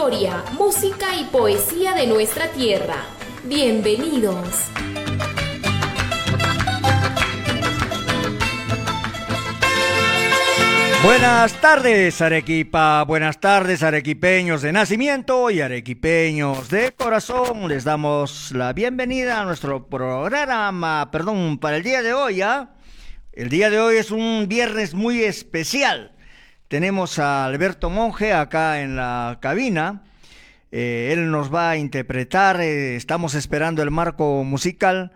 Historia, música y poesía de nuestra tierra. Bienvenidos. Buenas tardes Arequipa, buenas tardes arequipeños de nacimiento y arequipeños de corazón. Les damos la bienvenida a nuestro programa, perdón, para el día de hoy. ¿ya? El día de hoy es un viernes muy especial. Tenemos a Alberto Monge acá en la cabina. Eh, él nos va a interpretar, eh, estamos esperando el marco musical.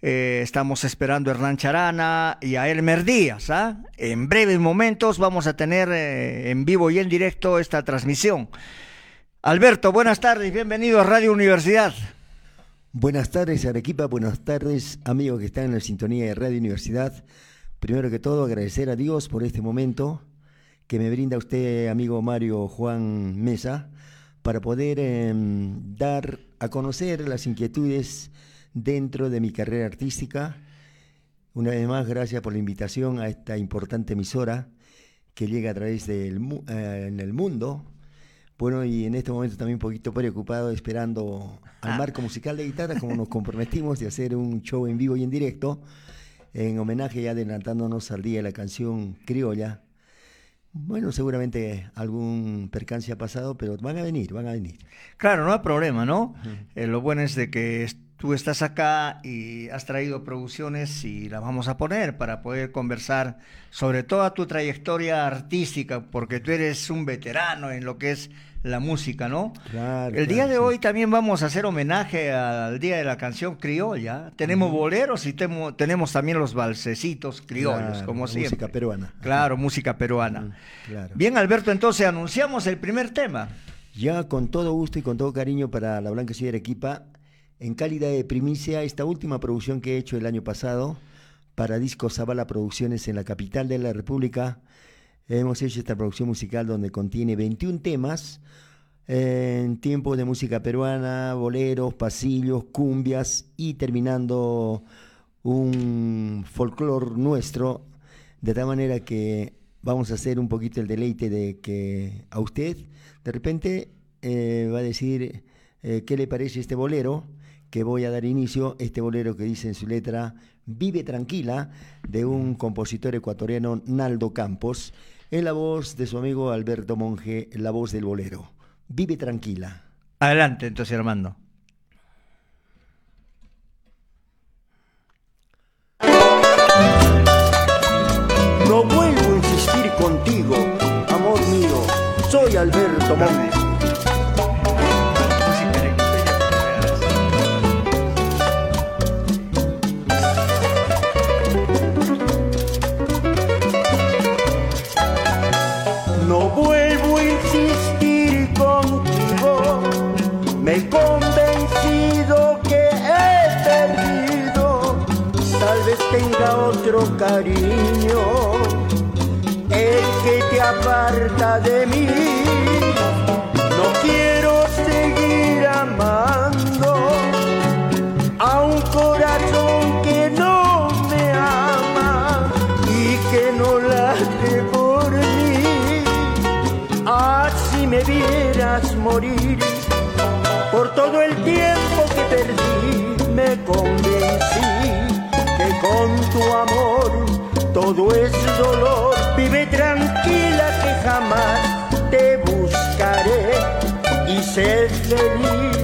Eh, estamos esperando a Hernán Charana y a Elmer Díaz. ¿ah? En breves momentos vamos a tener en vivo y en directo esta transmisión. Alberto, buenas tardes, bienvenido a Radio Universidad. Buenas tardes, Arequipa, buenas tardes, amigos que están en la sintonía de Radio Universidad. Primero que todo, agradecer a Dios por este momento que me brinda usted, amigo Mario Juan Mesa, para poder em, dar a conocer las inquietudes dentro de mi carrera artística. Una vez más, gracias por la invitación a esta importante emisora que llega a través del eh, en el mundo. Bueno, y en este momento también un poquito preocupado esperando al ah. marco musical de guitarra, como nos comprometimos de hacer un show en vivo y en directo, en homenaje ya adelantándonos al día de la canción criolla. Bueno, seguramente algún percance ha pasado, pero van a venir, van a venir. Claro, no hay problema, ¿no? Eh, lo bueno es de que tú estás acá y has traído producciones y las vamos a poner para poder conversar sobre toda tu trayectoria artística, porque tú eres un veterano en lo que es la música, ¿no? Claro, El día de hoy también vamos a hacer homenaje al Día de la Canción Criolla. Tenemos boleros y tenemos también los balsecitos criollos, como siempre. Música peruana. Claro, música peruana. Bien, Alberto, entonces anunciamos el primer tema. Ya con todo gusto y con todo cariño para la Blanca Ciudad de Arequipa, en calidad de primicia esta última producción que he hecho el año pasado para Disco Zavala Producciones en la capital de la República. Hemos hecho esta producción musical donde contiene 21 temas en tiempos de música peruana, boleros, pasillos, cumbias y terminando un folclore nuestro, de tal manera que vamos a hacer un poquito el deleite de que a usted de repente eh, va a decir eh, qué le parece este bolero que voy a dar inicio este bolero que dice en su letra Vive Tranquila, de un compositor ecuatoriano, Naldo Campos, en la voz de su amigo Alberto Monge, la voz del bolero. Vive Tranquila. Adelante, entonces, Armando. No vuelvo a insistir contigo, amor mío. Soy Alberto Monge. Cariño, el que te aparta de mí. No quiero seguir amando a un corazón que no me ama y que no late por mí. Así me vieras morir por todo el tiempo que perdí, me convencí con tu amor todo es dolor. Vive tranquila que jamás te buscaré y sé feliz,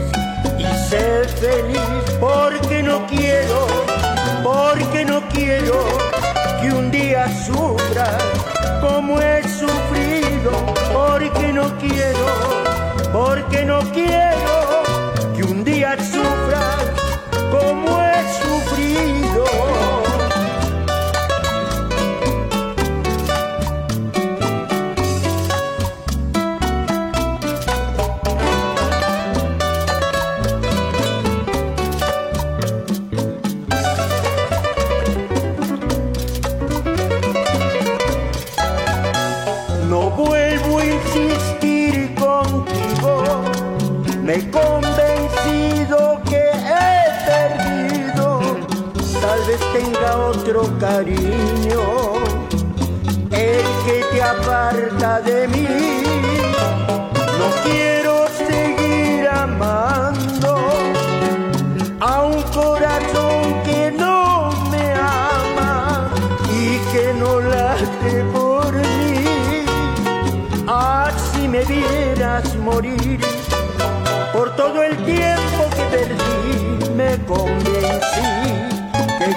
y sé feliz porque no quiero, porque no quiero que un día sufra como he sufrido, porque no quiero, porque no quiero otro cariño. El que te aparta de mí. No quiero seguir amando a un corazón que no me ama y que no late por mí. Así me vieras morir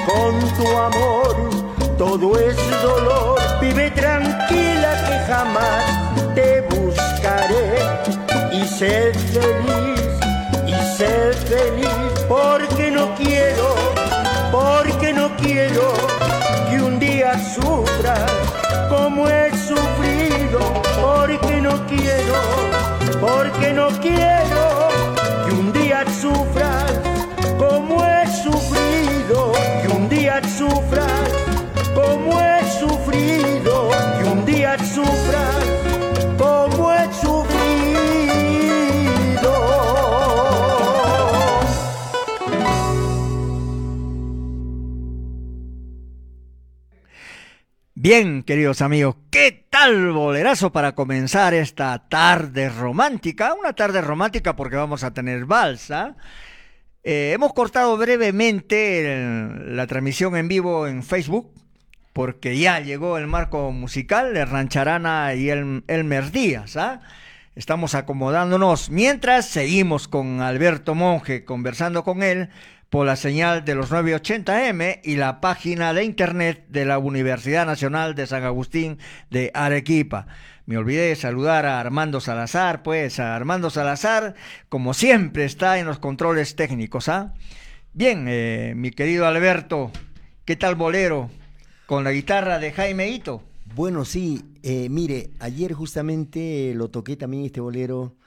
con tu amor todo es dolor. Vive tranquila que jamás te buscaré y sé feliz, y sé feliz porque no quiero, porque no quiero que un día sufras como he sufrido, porque no quiero, porque no quiero Bien, queridos amigos, ¿qué tal bolerazo para comenzar esta tarde romántica? Una tarde romántica porque vamos a tener balsa. Eh, hemos cortado brevemente la transmisión en vivo en Facebook porque ya llegó el marco musical de Rancharana y el, Elmer Díaz. ¿ah? Estamos acomodándonos mientras seguimos con Alberto Monge conversando con él por la señal de los 980M y la página de internet de la Universidad Nacional de San Agustín de Arequipa. Me olvidé de saludar a Armando Salazar, pues a Armando Salazar, como siempre, está en los controles técnicos. ¿ah? Bien, eh, mi querido Alberto, ¿qué tal bolero? Con la guitarra de Jaime Ito. Bueno, sí, eh, mire, ayer justamente lo toqué también este bolero.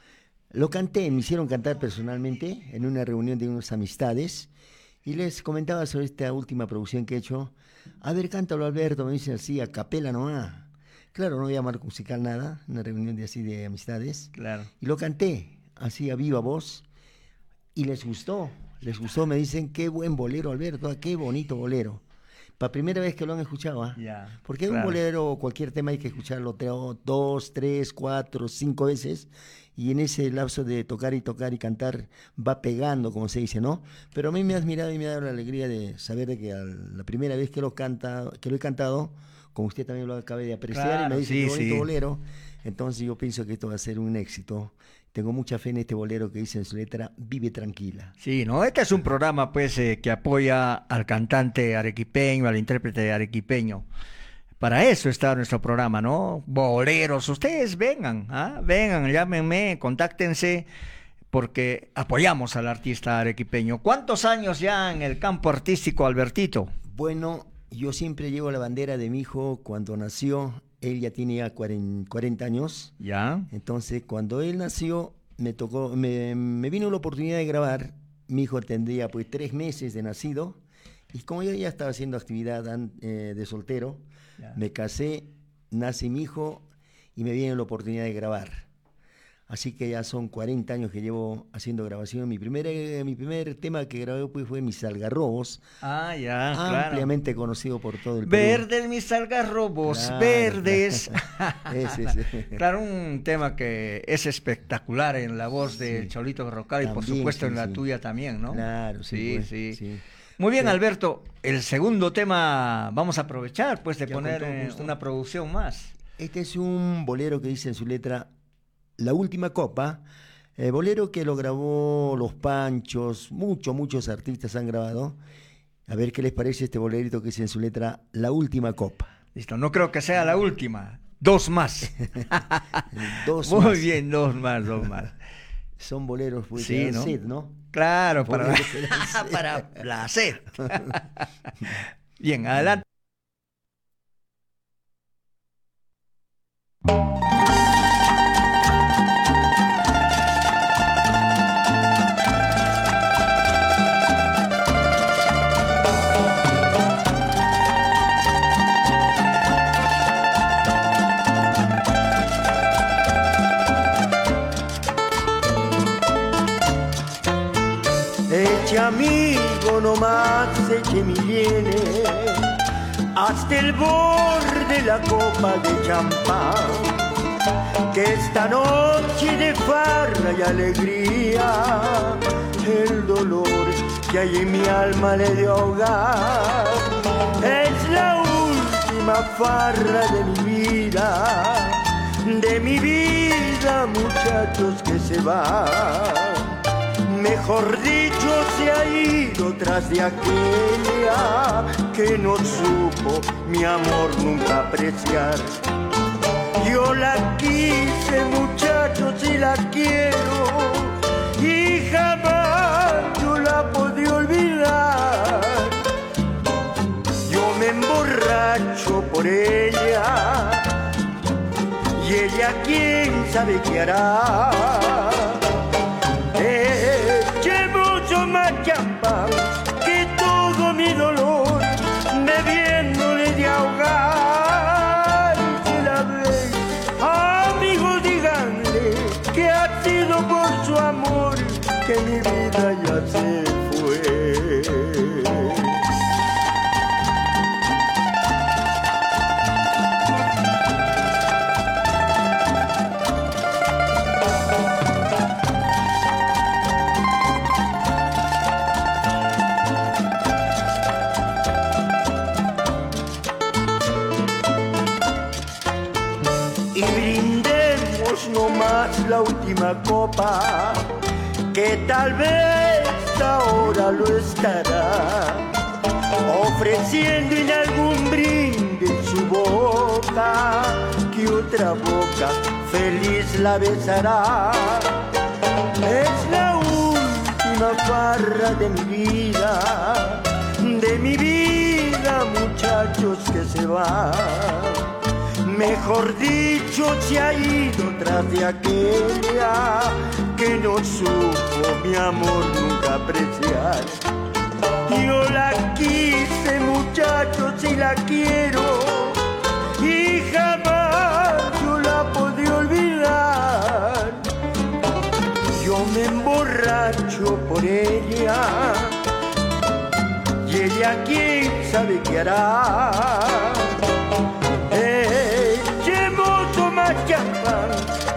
Lo canté, me hicieron cantar personalmente en una reunión de unas amistades y les comentaba sobre esta última producción que he hecho. A ver, cántalo Alberto, me dicen así, a capela nomás. Claro, no había marco musical nada, una reunión de así de amistades. Claro. Y lo canté, así a viva voz, y les gustó, les gustó, me dicen, qué buen bolero Alberto, ah, qué bonito bolero. Para primera vez que lo han escuchado, ¿ah? Ya, Porque un claro. bolero o cualquier tema hay que escucharlo dos, tres, cuatro, cinco veces y en ese lapso de tocar y tocar y cantar va pegando, como se dice, ¿no? Pero a mí me ha admirado y me ha dado la alegría de saber de que al- la primera vez que lo, canta, que lo he cantado, como usted también lo acaba de apreciar y Claro, me dice sí, qué bonito sí. bolero, entonces yo pienso que esto va a ser un éxito. Tengo mucha fe en este bolero que dice en su letra, vive tranquila. Sí, ¿no? Este es un programa, pues, eh, que apoya al cantante arequipeño, al intérprete arequipeño. Para eso está nuestro programa, ¿no? Boleros, ustedes vengan, ¿ah? Vengan, llámenme, contáctense, porque apoyamos al artista arequipeño. ¿Cuántos años ya en el campo artístico, Albertito? Bueno, yo siempre llevo la bandera de mi hijo cuando nació. Él ya tiene ya 40, 40 años. ¿Ya? Entonces, cuando él nació, me tocó, me, me vino la oportunidad de grabar. Mi hijo tendría pues tres meses de nacido. Y como yo ya estaba haciendo actividad eh, de soltero, Ya. me casé, nace mi hijo y me viene la oportunidad de grabar. Así que ya son 40 años que llevo haciendo grabación. Mi primer, eh, mi primer tema que grabé pues, fue Mis Algarrobos, Ah, ya, claro. ampliamente conocido por todo el Perú. Verdes mis algarrobos, Claro, verdes. Ese, ese. claro, un tema que es espectacular en la voz de Sí. Cholito Rocal y por supuesto sí, en la sí. tuya también, ¿no? Claro, sí, pues, sí. Muy bien, Sí. Alberto. El segundo tema vamos a aprovechar pues de Ya, poner eh, una producción más. Este es un bolero que dice en su letra La Última Copa. eh, bolero que lo grabó Los Panchos, muchos, muchos artistas han grabado. A ver qué les parece este bolerito que dice en su letra La Última Copa. Listo, no creo que sea la última. Dos más. Dos Muy más. bien, dos más, dos más. Son boleros pues, Sí, ¿no? sed, ¿no? Claro, para, para la sed. bien, adelante. Viene hasta el borde de la copa de champán. Que esta noche de farra y alegría, el dolor que hay en mi alma le dio hogar. Es la última farra de mi vida, de mi vida, muchachos que se van mejor dicho, se ha ido tras de aquella que no supo mi amor nunca apreciar. Yo la quise, muchachos, y la quiero, y jamás yo la podré olvidar. Yo me emborracho por ella, y ella quién sabe qué hará. Que la última copa, que tal vez ahora lo estará, ofreciendo en algún brinde su boca, que otra boca feliz la besará. Es la última farra de mi vida, de mi vida, muchachos que se va Mejor dicho, se ha ido tras de aquella que no supo mi amor nunca apreciar. Yo la quise, muchachos, y la quiero, y jamás yo la podré olvidar. Yo me emborracho por ella, y ella quién sabe qué hará. Que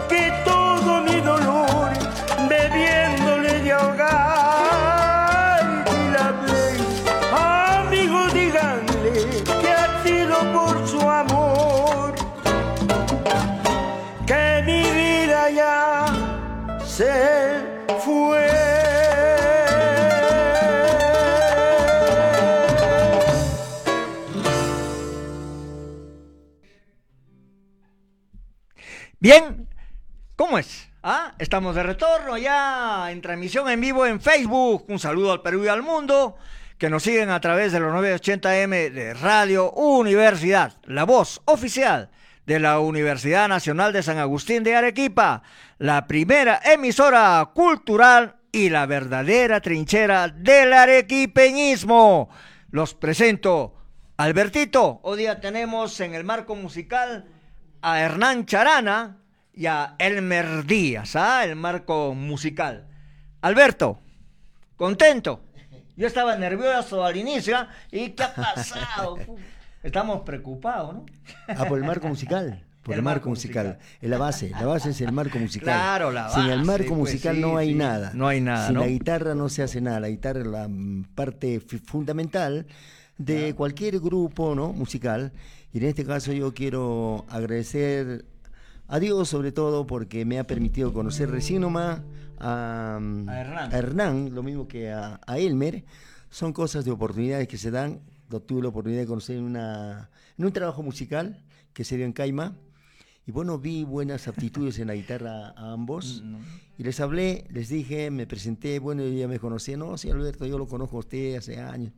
Estamos de retorno ya en transmisión en vivo en Facebook. Un saludo al Perú y al mundo que nos siguen a través de los 980M de Radio Universidad, la voz oficial de la Universidad Nacional de San Agustín de Arequipa, la primera emisora cultural y la verdadera trinchera del arequipeñismo. Los presento. Albertito, hoy día tenemos en el marco musical a Hernán Charana y a Elmer Díaz, ¿ah? el marco musical. Alberto, contento. Yo estaba nervioso al inicio ¿ah? y ¿qué ha pasado? Estamos preocupados, ¿no? Ah, por el marco musical. Por el, marco, musical. Es la base, la base es el marco musical. Claro, la base. Sin el marco pues musical no hay nada. No hay nada, Sin ¿no? la guitarra no se hace nada. La guitarra es la parte fundamental de cualquier grupo ¿no? musical. Y en este caso yo quiero agradecer a Dios sobre todo porque me ha permitido conocer recién nomás a, a, Hernán. a Hernán. lo mismo que a, a, Elmer. Son cosas de oportunidades que se dan. Yo tuve la oportunidad de conocer en, una, en un trabajo musical que se dio en Caima. Y bueno, vi buenas aptitudes en la guitarra a ambos. Mm, Y les hablé, les dije, me presenté, bueno, ya me conocían. No, sí, Alberto, yo lo conozco a usted hace años.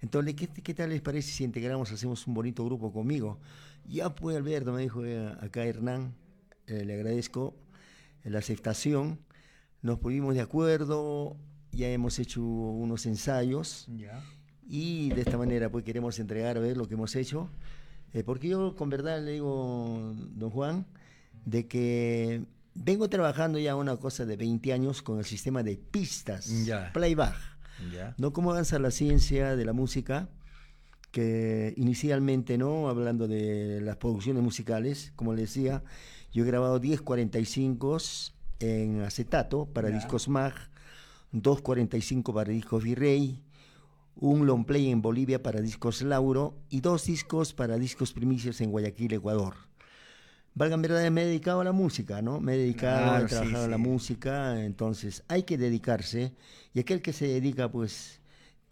Entonces, ¿qué, ¿qué, tal les parece si integramos, hacemos un bonito grupo conmigo? Ya pues, Alberto, me dijo eh, acá Hernán, eh, le agradezco la aceptación. Nos pusimos de acuerdo, ya hemos hecho unos ensayos Ya. y de esta manera pues queremos entregar a ver lo que hemos hecho. Eh, porque yo con verdad le digo, don Juan, de que vengo trabajando ya una cosa de 20 años con el sistema de pistas, Ya. playback. ¿no? Cómo avanza la ciencia de la música, que inicialmente, ¿no? Hablando de las producciones musicales, como les decía, yo he grabado 1045 en acetato para discos MAG, 245 para discos Virrey, un long play en Bolivia para discos Lauro y dos discos para discos primicios en Guayaquil, Ecuador. Valgan verdad, me he dedicado a la música, ¿no? Me he dedicado, a trabajar a la música, entonces hay que dedicarse y aquel que se dedica, pues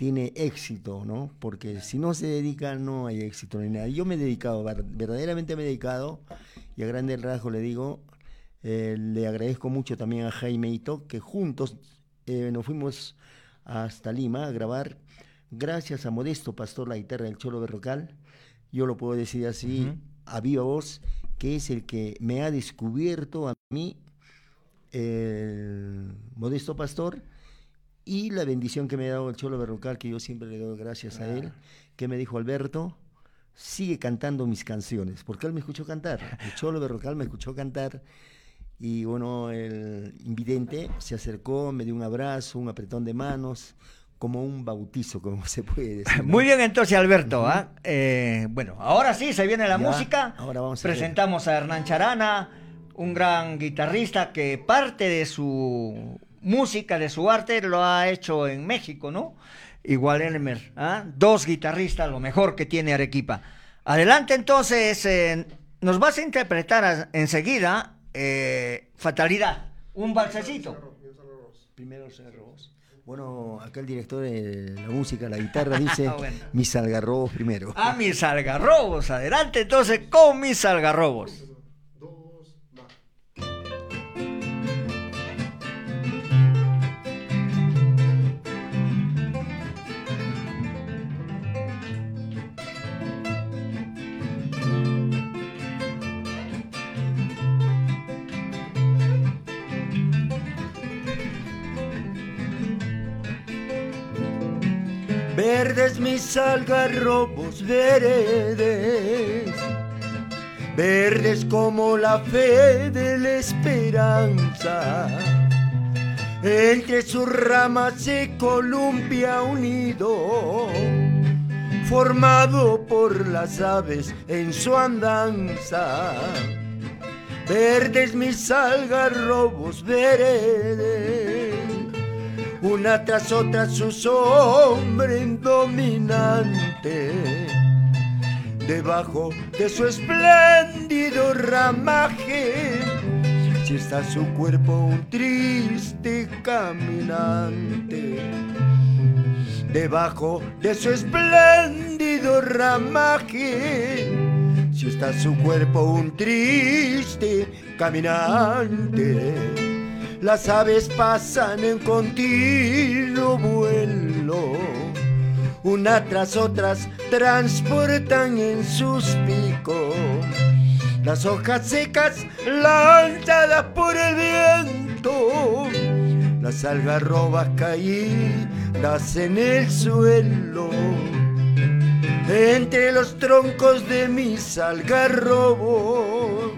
tiene éxito, ¿no? Porque si no se dedica, no hay éxito ni nada. Yo me he dedicado, verdaderamente me he dedicado, y a grande rasgo le digo, eh, le agradezco mucho también a Jaime Ito, que juntos eh, nos fuimos hasta Lima a grabar, gracias a Modesto Pastor, la guitarra del Cholo Berrocal, yo lo puedo decir así, a viva voz, que es el que me ha descubierto a mí, el Modesto Pastor, y la bendición que me ha dado el Cholo Berrocal, que yo siempre le doy gracias a él, que me dijo Alberto, sigue cantando mis canciones, porque él me escuchó cantar, el Cholo Berrocal me escuchó cantar, y bueno, el invidente se acercó, me dio un abrazo, un apretón de manos, como un bautizo, como se puede decir. Muy bien, entonces, Alberto. ¿ah? Eh, bueno, ahora sí, se viene la música. Ahora vamos a Presentamos a Hernán Charana, un gran guitarrista que parte de su música, de su arte, lo ha hecho en México, ¿no? Igual Elmer, ¿ah? dos guitarristas, lo mejor que tiene Arequipa. Adelante, entonces, eh, nos vas a interpretar enseguida eh, Fatalidad, un balsecito. Primero Cerros. Bueno, acá el director de la música, la guitarra, dice mis algarrobos primero. Ah, mis algarrobos. Adelante entonces con mis algarrobos. Verdes mis algarrobos veredes, verdes como la fe de la esperanza. Entre sus ramas se columpia unido, formado por las aves en su andanza. Verdes mis algarrobos veredes una tras otra su sombra dominante. Debajo de su espléndido ramaje, si está su cuerpo un triste caminante. Debajo de su espléndido ramaje, si está su cuerpo un triste caminante las aves pasan en continuo vuelo, una tras otras transportan en sus picos. Las hojas secas lanzadas por el viento, las algarrobas caídas en el suelo. Entre los troncos de mis algarrobos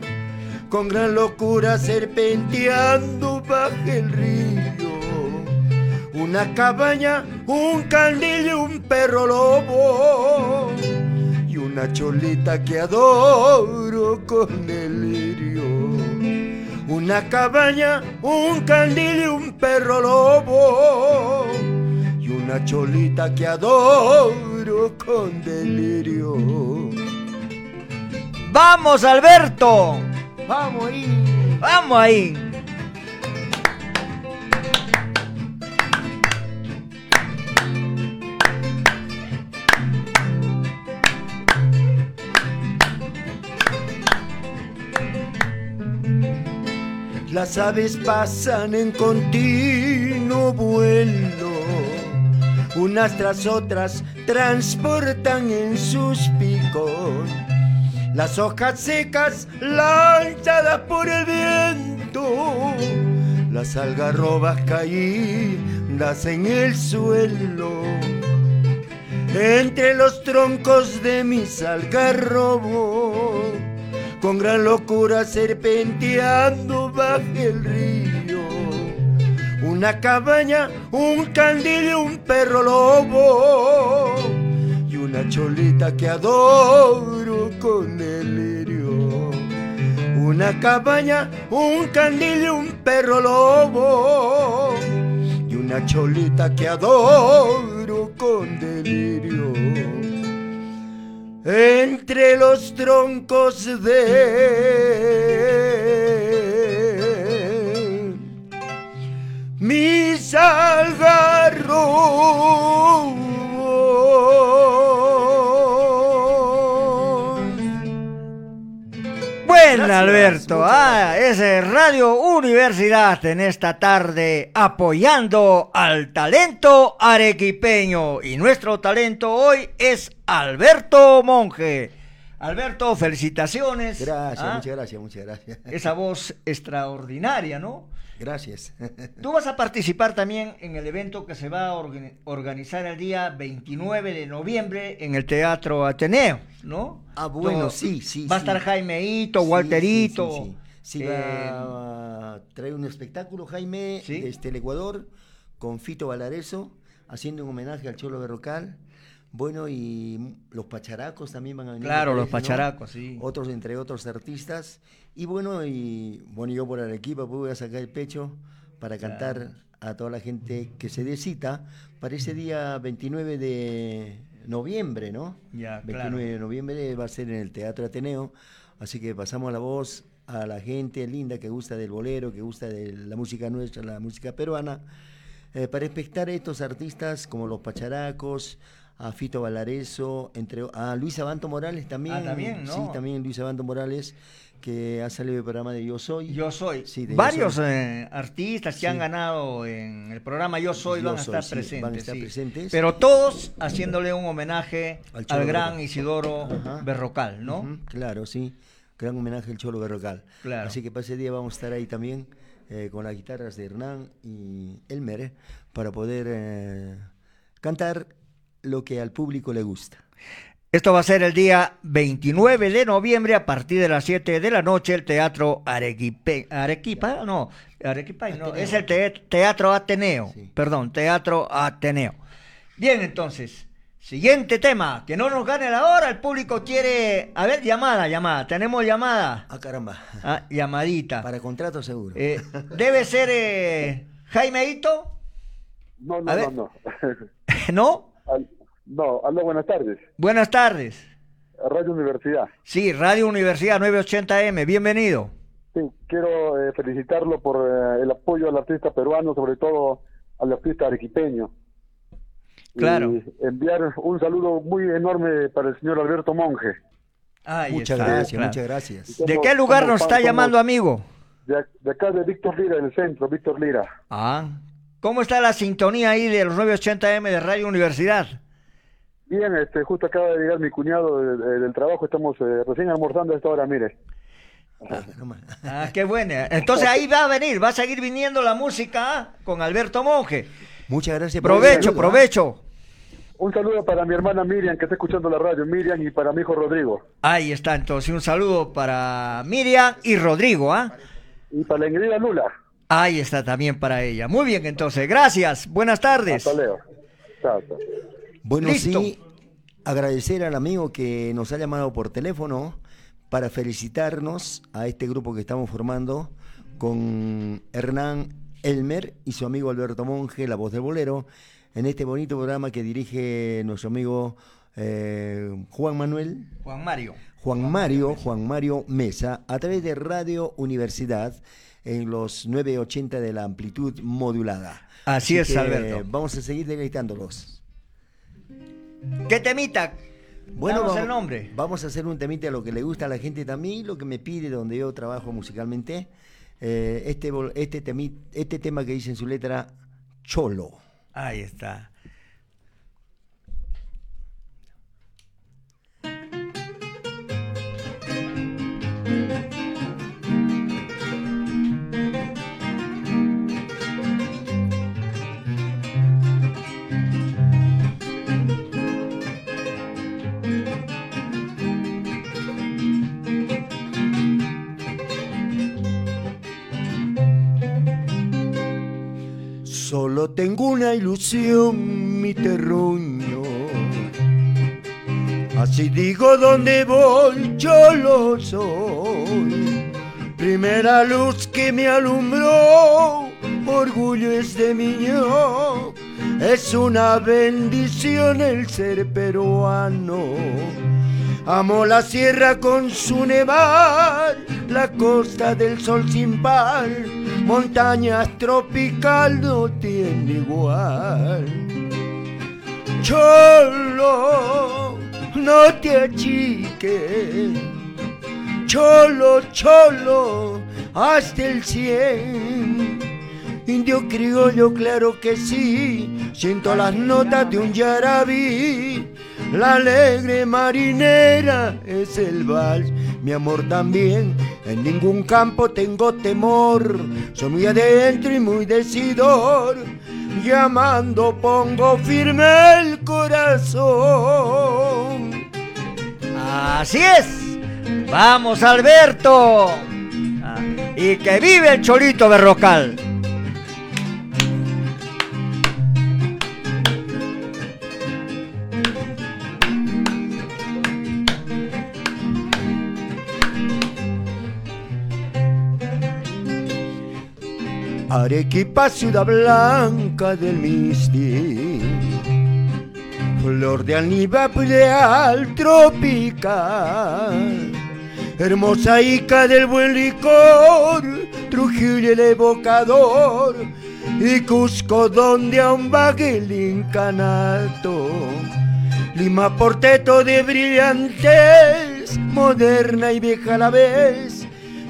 con gran locura serpenteando bajo el río. Una cabaña, un candil y un perro lobo. Y una cholita que adoro con delirio. Una cabaña, un candil y un perro lobo. Y una cholita que adoro con delirio. ¡Vamos, Alberto! Vamos ahí. Vamos ahí. Las aves pasan en continuo vuelo, unas tras otras transportan en sus picos las hojas secas lanzadas por el viento, las algarrobas caídas en el suelo. Entre los troncos de mis algarrobos, con gran locura serpenteando bajo el río, una cabaña, un candil y un perro lobo una cholita que adoro con delirio. Una cabaña, un candil y un perro lobo y una cholita que adoro con delirio. Entre los troncos de mis Bueno, Alberto, ah, es Radio Universidad en esta tarde apoyando al talento arequipeño. Y nuestro talento hoy es Alberto Monge. Alberto, felicitaciones. Gracias, ¿ah? muchas gracias, muchas gracias. Esa voz extraordinaria, ¿no? Gracias. Tú vas a participar también en el evento que se va a orga- organizar el día 29 de noviembre en el Teatro Ateneo, ¿no? Ah, bueno, Todo- sí, sí, Va a sí. estar Jaime Hito, Sí, Walterito. Sí, sí, sí. Sí, eh, va a traer un espectáculo, Jaime, Sí. desde el Ecuador, con Fito Valareso, haciendo un homenaje al Cholo Berrocal. Bueno, y los pacharacos también van a venir. Claro, los pacharacos, sí. Otros, entre otros artistas. Y bueno, y bueno, yo por Arequipa pues voy a sacar el pecho para cantar a toda la gente que se dé cita para ese día 29 de noviembre, ¿no? Ya, 29 claro. de noviembre va a ser en el Teatro Ateneo, así que pasamos la voz a la gente linda que gusta del bolero, que gusta de la música nuestra, la música peruana, eh, para expectar a estos artistas como los Pacharacos, a Fito Valareso, entre, a Luis Abanto Morales también. Ah, también, ¿no? Sí, también Luis Abanto Morales, que ha salido del programa de Yo Soy. Yo soy. Sí, Yo Varios Soy. eh, artistas que Sí. han ganado en el programa Yo Soy Yo van a Soy, estar presentes. van a estar presentes. Pero todos haciéndole un homenaje Al gran Berrocal. Isidoro Ajá. Berrocal, ¿no? Claro, sí. Gran homenaje al Cholo Berrocal. Claro. Así que para ese día vamos a estar ahí también eh, con las guitarras de Hernán y Elmer eh, para poder eh, cantar lo que al público le gusta. Esto va a ser el día 29 de noviembre a partir de las 7 de la noche, el Teatro Arequipe, Arequipa, no, Arequipa, no, Ateneo. es el te- Teatro Ateneo, Sí. perdón, Teatro Ateneo. Bien, entonces, siguiente tema, que no nos gane la hora, el público quiere, a ver, llamada, llamada, tenemos llamada, Ah, caramba. ah, llamadita. Para contrato seguro. Eh, debe ser eh, Jaime Hito, No, A no, ver. no, no. ¿no? Al- no, aló, buenas tardes. Buenas tardes. Radio Universidad. Sí, Radio Universidad 980M, bienvenido. Sí, quiero eh, felicitarlo por eh, el apoyo al artista peruano, sobre todo al artista arequipeño. Claro. Y enviar un saludo muy enorme para el señor Alberto Monge. Ahí muchas está, gracias, claro. muchas gracias. ¿De qué lugar nos está llamando, amigo? De, de acá de Víctor Lira, del centro, Víctor Lira. Ah, ¿cómo está la sintonía ahí de los 980M de Radio Universidad? Bien, este, justo acaba de llegar mi cuñado de- de- del trabajo, estamos eh, recién almorzando a esta hora, mire. Ah. Ah, qué buena. Entonces ahí va a venir, va a seguir viniendo la música ah, con Alberto Monge. Muchas gracias. Provecho, saludo, ¿ah? provecho. Un saludo para mi hermana Miriam, que está escuchando la radio, Miriam, y para mi hijo Rodrigo. Ahí está, entonces un saludo para Miriam y Rodrigo, ¿ah? Y para la Ingrid Lula. Ahí está también para ella. Muy bien, entonces, gracias. Buenas tardes. Hasta Leo. Chao, chao. Bueno, Listo. sí, agradecer al amigo que nos ha llamado por teléfono para felicitarnos a este grupo que estamos formando con Hernán Elmer y su amigo Alberto Monge, la voz del bolero, en este bonito programa que dirige nuestro amigo eh, Juan Manuel. Juan Mario. Juan Mario, Juan Mario Mesa, a través de Radio Universidad en los 980 de la amplitud modulada. Así es, que Alberto. Vamos a seguir deleitándolos. ¿Qué temita? Bueno, vamos, el nombre. vamos a hacer un temita a lo que le gusta a la gente también, lo que me pide donde yo trabajo musicalmente. Eh, este, este, temi- este tema que dice en su letra Cholo. Ahí está. Tengo una ilusión, mi terruño. Así digo donde voy, yo lo soy. Primera luz que me alumbró, orgullo es de niño. Es una bendición el ser peruano. Amo la sierra con su nevar, la costa del sol sin par, montañas tropical no tiene igual. Cholo, no te achiques, cholo, cholo, hasta el cien. Indio criollo, claro que sí, siento las notas de un yarabí la alegre marinera es el vals, mi amor también. En ningún campo tengo temor, soy muy adentro y muy decidor. Llamando pongo firme el corazón. Así es. Vamos, Alberto. Ah, y que vive el Cholito Berrocal. Arequipa, ciudad blanca del Misti, flor de al tropical, hermosa ica del buen licor, Trujillo el evocador, y Cusco donde aún vague el incanato, Lima porteto de brillantes, moderna y vieja a la vez,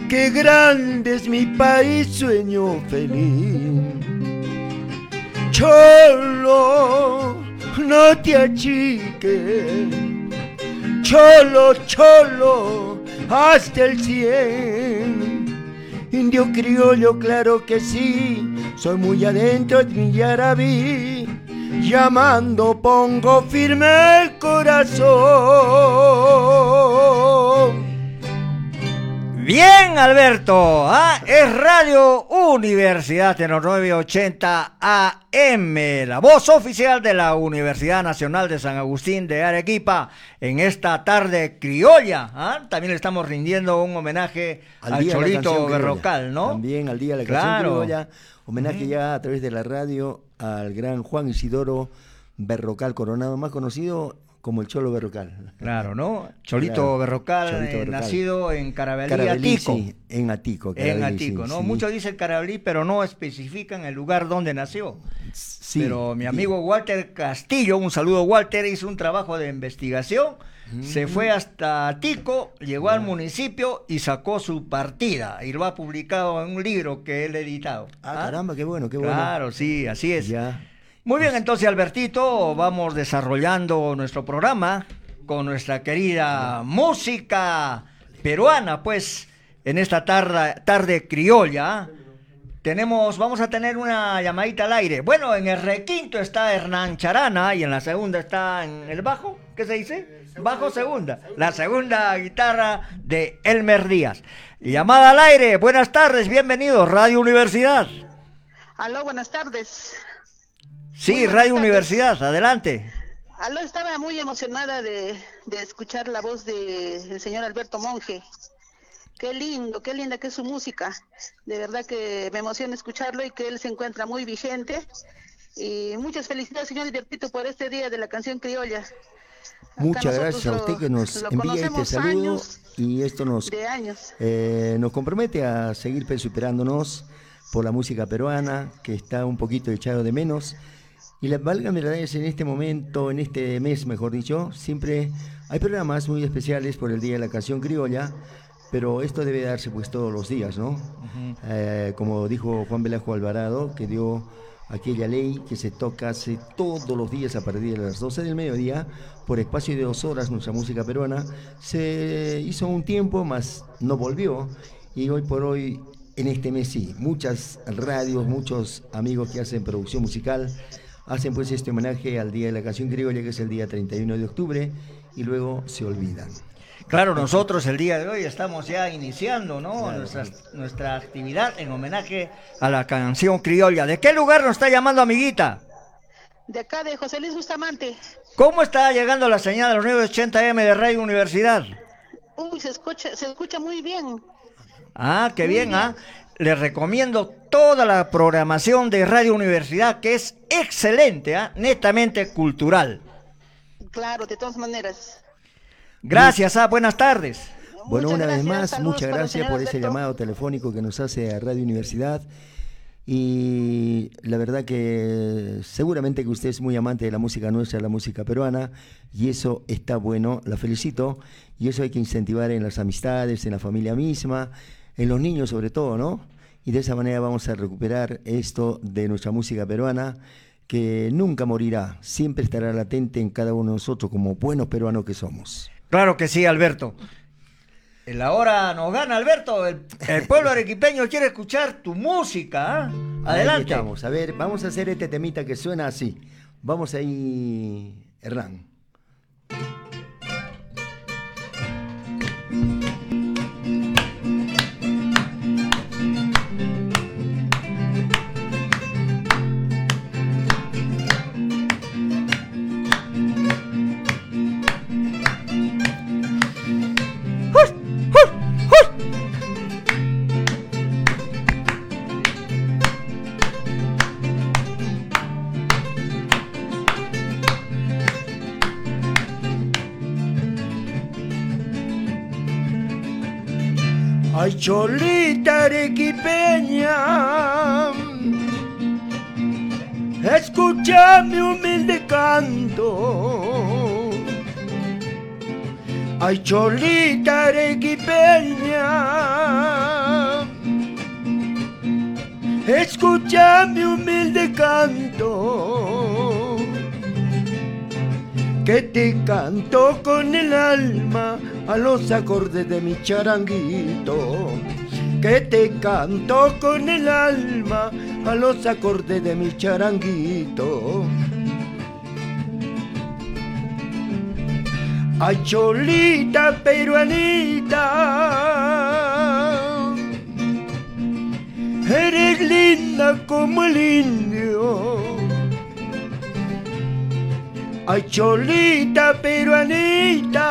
qué grande es mi país, sueño feliz. Cholo, no te achiques, cholo, cholo, hasta el cien. Indio criollo, claro que sí, soy muy adentro de mi yarabí, llamando pongo firme el corazón. Bien, Alberto. ¿ah? Es Radio Universidad en los 980 AM, la voz oficial de la Universidad Nacional de San Agustín de Arequipa en esta tarde criolla. ¿ah? También le estamos rindiendo un homenaje al, Cholito Berrocal, ¿no? También al Día de la Canción Criolla. Homenaje ya a través de la radio al gran Juan Isidoro Berrocal Coronado, más conocido como el Cholo Berrocal. Claro, ¿no? Cholito, Berrocal, eh, nacido en Carabelí, Atico. en Atico. en Atico, ¿no? Muchos dicen Carabelí, pero no especifican el lugar donde nació. Sí. Pero mi amigo Walter Castillo, un saludo Walter, hizo un trabajo de investigación, se fue hasta Atico, llegó al municipio y sacó su partida. Y lo ha publicado en un libro que él ha editado. Ah, ¿Ah? caramba, qué bueno, qué bueno. Claro, sí, así es. Ya. Muy bien, entonces Albertito, vamos desarrollando nuestro programa con nuestra querida música peruana, pues en esta tarde, tarde criolla. Tenemos, vamos a tener una llamadita al aire. Bueno, en el requinto está Hernán Charana y en la segunda está en el bajo, ¿qué se dice? Bajo segunda. La segunda guitarra de Elmer Díaz. Llamada al aire, buenas tardes, bienvenidos, Radio Universidad. Aló, buenas tardes. Sí, Radio Universidad, adelante. Aló, estaba muy emocionada de, escuchar la voz del señor Alberto Monge. Qué lindo, qué linda que es su música. De verdad que me emociona escucharlo y que él se encuentra muy vigente. Y muchas felicidades, señor Albertito, por este día de la canción criolla. Muchas gracias a usted que nos envía este saludo y esto nos, eh, nos compromete a seguir superándonos por la música peruana, que está un poquito echado de menos y la válgame la es en este momento, en este mes, mejor dicho, siempre hay programas muy especiales por el Día de la Canción Criolla, pero esto debe darse pues todos los días, ¿no? Eh, como dijo Juan Velasco Alvarado, que dio aquella ley que se toca hace todos los días a partir de las 12 del mediodía, por espacio de dos horas, nuestra música peruana, se hizo un tiempo, más no volvió, y hoy por hoy, en este mes sí, muchas radios, muchos amigos que hacen producción musical, hacen pues este homenaje al Día de la Canción Criolla, que es el día 31 de octubre, y luego se olvidan. Claro, nosotros el día de hoy estamos ya iniciando ¿no? nuestra, nuestra actividad en homenaje a la canción criolla. ¿De qué lugar nos está llamando, amiguita? De acá, de José Luis Bustamante. ¿Cómo está llegando la señal de los 980M de Radio Universidad? Uy, se escucha, se escucha muy bien. Ah, qué bien, ¿ah? Les recomiendo toda la programación de Radio Universidad, que es excelente, ¿ah? netamente cultural. Claro, de todas maneras. Gracias, ah, buenas tardes. Bueno, Muchas una vez gracias, más, saludos muchas gracias por ese llamado telefónico que nos hace a Radio Universidad. Y la verdad que seguramente que usted es muy amante de la música nuestra, la música peruana, y eso está bueno, la felicito, y eso hay que incentivar en las amistades, en la familia misma, en los niños sobre todo, ¿no? Y de esa manera vamos a recuperar esto de nuestra música peruana, que nunca morirá, siempre estará latente en cada uno de nosotros como buenos peruanos que somos. Claro que sí, Alberto. La hora nos gana, Alberto. El, el pueblo arequipeño quiere escuchar tu música. ¿ah? Ahí Adelante. estamos. A ver, vamos a hacer este temita que suena así. Vamos ahí, Hernán. Canto. Ay, cholita arequipeña, escucha mi humilde canto que te canto con el alma a los acordes de mi charanguito. Que te canto con el alma a los acordes de mi charanguito. Ay, cholita peruanita, eres linda como el indio. Ay, cholita peruanita,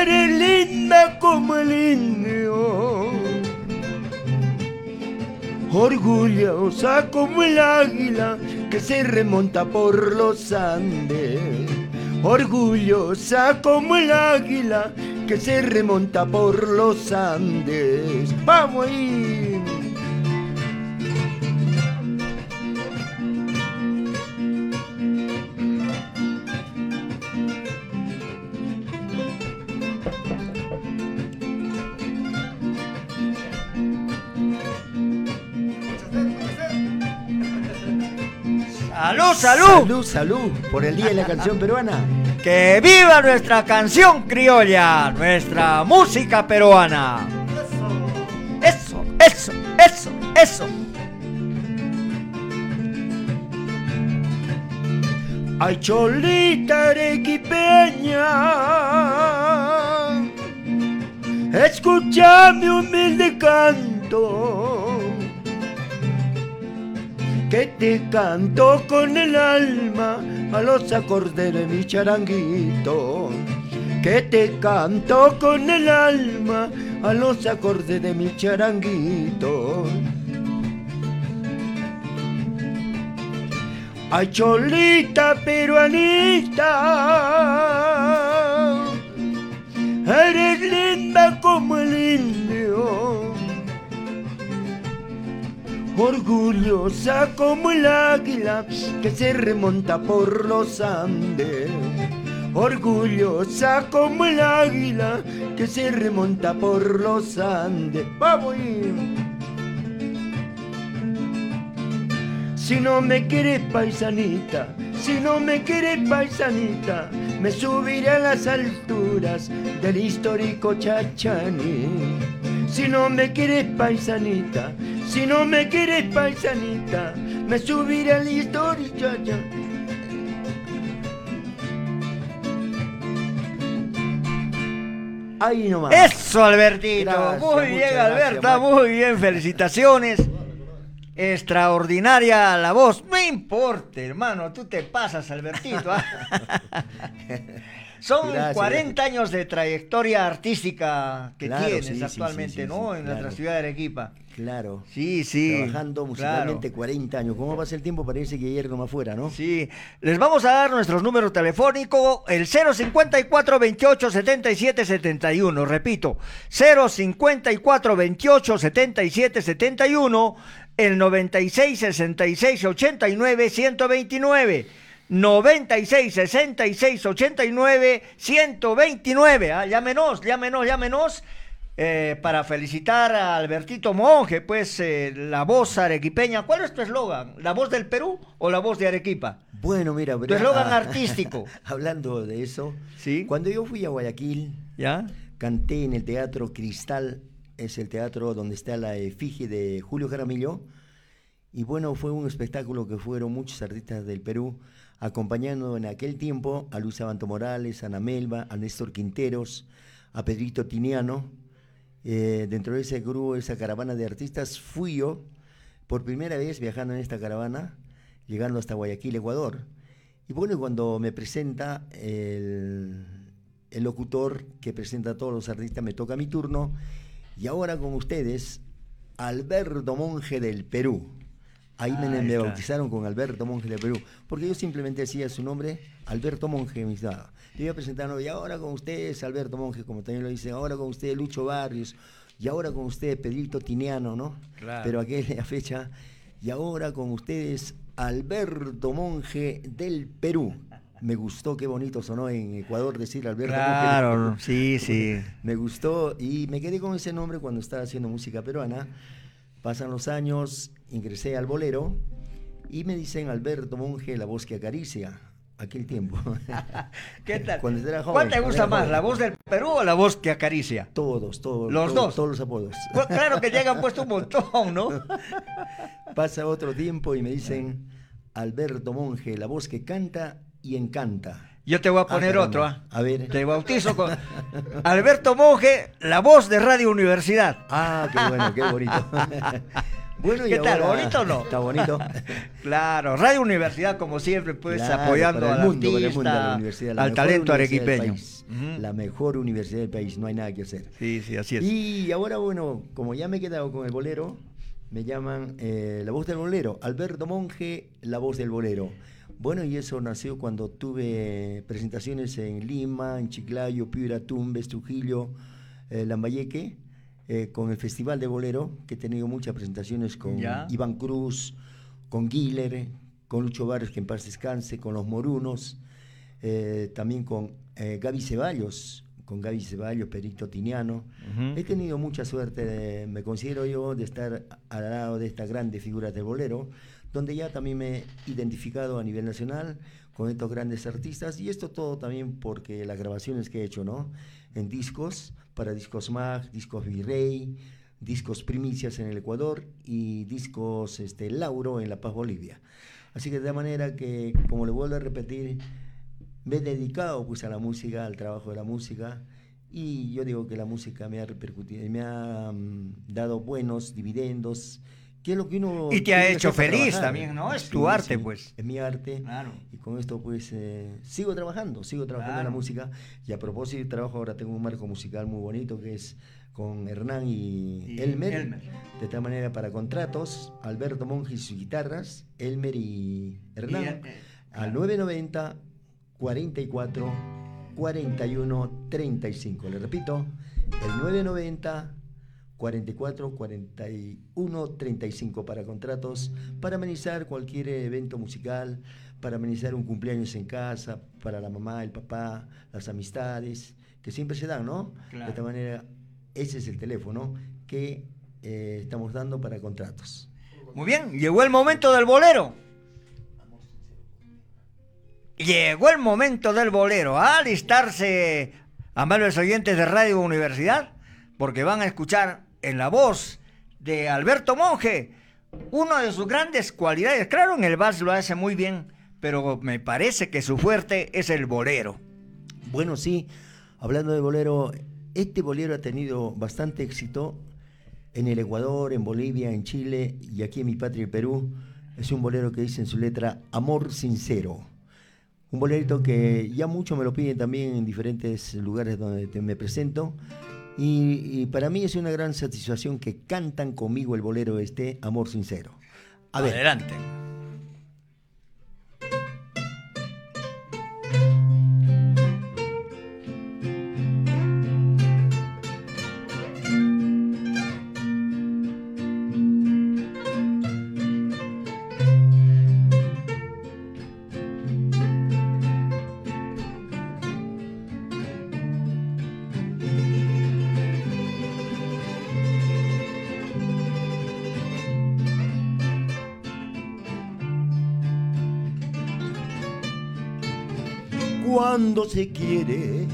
eres linda como el indio, orgullosa como el águila que se remonta por los Andes, orgullosa como el águila que se remonta por los Andes. Vamos ahí. ¡Salud, salud! Salud, salud, por el Día de la Canción Peruana. ¡Que viva nuestra canción criolla! ¡Nuestra música peruana! Eso, eso, eso, eso. Ay, cholita arequipeña, escucha mi humilde canto, que te canto con el alma a los acordes de mi charanguito, que te canto con el alma a los acordes de mi charanguito. Ay, cholita peruanita, eres linda como el indio, orgullosa como el águila que se remonta por los Andes, orgullosa como el águila que se remonta por los Andes. Vamos. Si no me quieres paisanita, si no me quieres paisanita, me subiré a las alturas del histórico Chachani. Si no me quieres paisanita, si no me quieres paisanita, me subiré a la historia, ya, ya. Ahí nomás. Eso, Albertito. Muy bien, Alberta, muy bien. Felicitaciones. Extraordinaria la voz. No importa, hermano. Tú te pasas, Albertito. ¿eh? Son Gracias. 40 años de trayectoria artística que Claro, tienes sí, actualmente, sí, sí, ¿no? en nuestra claro. ciudad de Arequipa. Claro. Sí, sí. Trabajando musicalmente claro. 40 años. ¿Cómo pasa el tiempo? Parece que ayer nomás fuera, ¿no? Sí, les vamos a dar nuestros números telefónicos, el 054 28 77 71, repito, 054 28 77 71, el 96 66 89 129. 96 66 89 129. Ah, llámenos, llámenos, llámenos. eh, para felicitar a Albertito Monje, pues eh, la voz arequipeña. ¿Cuál es tu eslogan? ¿La voz del Perú o la voz de Arequipa? Bueno, mira, Tu eslogan ah, artístico. hablando de eso, Sí. cuando yo fui a Guayaquil, ¿Ya? canté en el Teatro Cristal, es el teatro donde está la efigie de Julio Jaramillo, y bueno, fue un espectáculo que fueron muchos artistas del Perú, acompañando en aquel tiempo a Luis Abanto Morales, a Ana Melba, a Néstor Quinteros, a Pedrito Tiniano. Eh, dentro de ese grupo, esa caravana de artistas, fui yo por primera vez viajando en esta caravana, llegando hasta Guayaquil, Ecuador. Y bueno, cuando me presenta el, el locutor que presenta a todos los artistas, me toca mi turno. Y ahora con ustedes, Alberto Monje del Perú. Ahí me, Ahí me está. bautizaron con Alberto Monje del Perú, porque yo simplemente decía su nombre, Alberto Monje, me estaba. Yo iba presentando, y ahora con ustedes, Alberto Monje, como también lo dicen, ahora con ustedes, Lucho Barrios, y ahora con ustedes, Pedrito Tiniano, ¿no? Claro. Pero aquella fecha, y ahora con ustedes, Alberto Monje del Perú. Me gustó, qué bonito sonó en Ecuador decir Alberto Monje del Claro, sí, sí. Me gustó y me quedé con ese nombre cuando estaba haciendo música peruana. Pasan los años, ingresé al bolero y me dicen Alberto Monje, la voz que acaricia. Aquel tiempo. ¿Qué tal? Cuando era joven, ¿Cuál te gusta más, joven. la voz del Perú o la voz que acaricia? Todos, todos. Los todos, dos. Todos los apodos. Pues claro que llegan puesto un montón, ¿no? Pasa otro tiempo y me dicen Alberto Monje, la voz que canta y encanta. Yo te voy a Ah, poner otro, ¿ah? A ver. Te bautizo con Alberto Monje, la voz de Radio Universidad. Ah, qué bueno, qué bonito. Bueno, y ¿Qué tal? ahora- ¿Bonito o no? Está bonito. Claro, Radio Universidad, como siempre, pues Claro, apoyando al mundo, el mundo, artista, a la universidad, la al talento arequipeño. La mejor universidad del país, no hay nada que hacer. Sí, sí, así es. Y ahora, bueno, como ya me he quedado con el bolero, me llaman eh, la voz del bolero. Alberto Monje, la voz del bolero. Bueno, y eso nació cuando tuve presentaciones en Lima, en Chiclayo, Piura, Tumbes, Trujillo, eh, Lambayeque, eh, con el Festival de Bolero, que he tenido muchas presentaciones con Ya. Iván Cruz, con Guiller, con Lucho Barrios, que en paz descanse, con los Morunos, eh, también con eh, Gaby Ceballos, con Gaby Ceballos, Perito Tiniano. Ujú. He tenido mucha suerte, de- me considero yo, de estar al lado de estas grandes figuras del bolero, donde ya también me he identificado a nivel nacional con estos grandes artistas, y esto todo también porque las grabaciones que he hecho, ¿no? En discos, para Discos Mag, Discos Virrey, Discos Primicias en el Ecuador y Discos este, Lauro en La Paz, Bolivia. Así que de manera que, como le vuelvo a repetir, me he dedicado pues a la música, al trabajo de la música y yo digo que la música me ha repercutido, me ha mm, dado buenos dividendos, que es lo que uno... Y te ha hecho feliz trabajar. también, ¿no? Es tu arte, pues. Es mi arte. Claro. Y con esto pues eh, sigo trabajando, sigo trabajando en la música y a propósito trabajo ahora tengo un marco musical muy bonito que es con Hernán y, Y Elmer. Elmer. De tal manera para contratos, Alberto Monge y sus guitarras, Elmer y Hernán, Y, eh, al 990 44 41 35. Le repito, el 990 44 41 35 para contratos, para amenizar cualquier evento musical, para amenizar un cumpleaños en casa, para la mamá, el papá, las amistades, que siempre se dan, ¿no? Claro. De esta manera, ese es el teléfono que eh, estamos dando para contratos. Muy bien, llegó el momento del bolero. Llegó el momento del bolero. A alistarse, amables oyentes de Radio Universidad, porque van a escuchar en la voz de Alberto Monge una de sus grandes cualidades. Claro, en el vals lo hace muy bien, pero me parece que su fuerte es el bolero. Bueno, sí, hablando de bolero, Este bolero ha tenido bastante éxito en el Ecuador, en Bolivia, en Chile y aquí en mi patria, el Perú. Es un bolero que dice en su letra Amor Sincero. Un bolerito que ya mucho me lo piden también en diferentes lugares donde me presento. Y, para mí es una gran satisfacción que cantan conmigo el bolero este Amor Sincero. A ver. Adelante. Se quiere.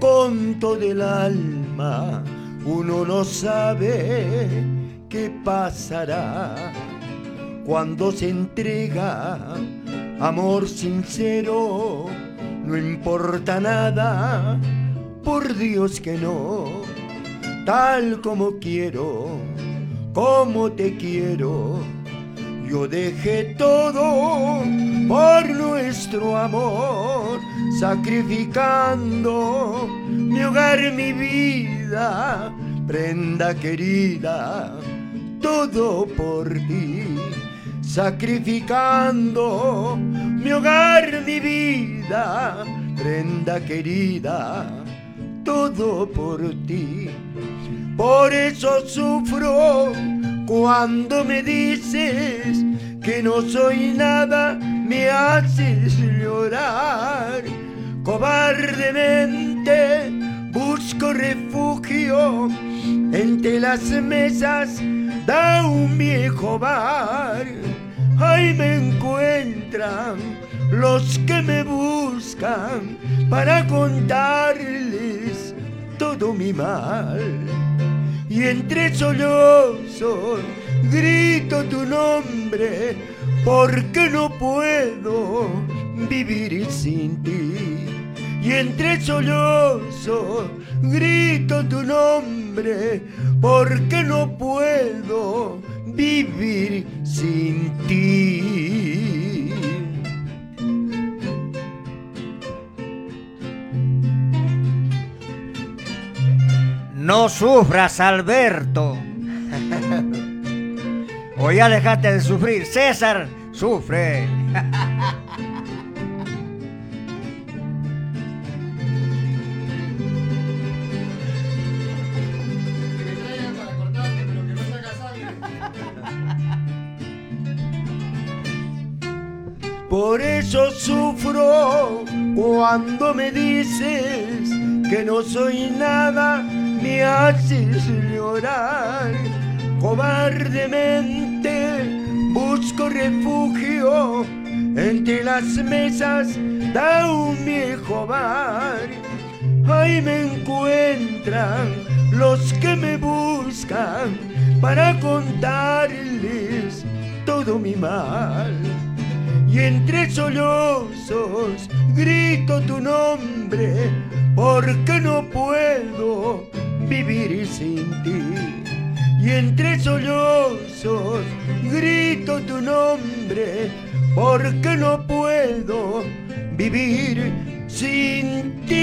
Con todo el alma, uno no sabe qué pasará. Cuando se entrega amor sincero, no importa nada, por Dios que no, tal como quiero, como te quiero. Yo dejé todo por nuestro amor, sacrificando mi hogar, mi vida, prenda querida, todo por ti, sacrificando mi hogar, mi vida, prenda querida, todo por ti. Por eso sufro cuando me dices que no soy nada, me haces llorar. Cobardemente busco refugio entre las mesas de un viejo bar. Ahí me encuentran los que me buscan para contarles todo mi mal y entre sollozos grito tu nombre porque no puedo vivir sin ti. Y entre sollozos grito tu nombre porque no puedo vivir sin ti. No sufras, Alberto. o ya dejaste de sufrir. César, sufre. Por eso sufro cuando me dices que no soy nada me haces llorar. Cobardemente busco refugio entre las mesas de un viejo bar. Ahí me encuentran los que me buscan para contarles todo mi mal. Y entre sollozos grito tu nombre porque no puedo vivir sin ti. Y entre sollozos grito tu nombre, porque no puedo vivir sin ti.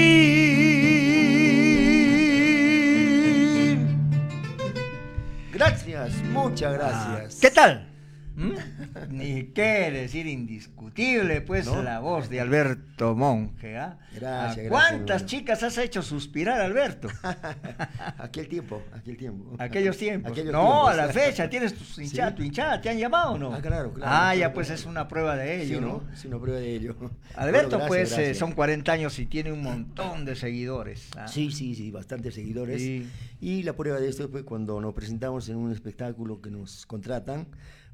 Gracias, muchas gracias. ¿Qué tal? ¿Mm? Ni qué decir indiscutible, pues la voz de Alberto Monge. ¿ah? Gracias, ¿Cuántas chicas has hecho suspirar, Alberto? aquel tiempo, aquel tiempo. Aquellos tiempos. no, a la fecha, tienes tu hinchada, tu hinchada, ¿te han llamado o no? Ah, claro, claro. Ah, ya pues es una prueba de ello, ¿no? Es una prueba de ello. Alberto, pues eh, son 40 años y tiene un montón de seguidores. ¿ah? Sí, sí, sí, bastantes seguidores. Y la prueba de esto fue cuando nos presentamos en un espectáculo que nos contratan.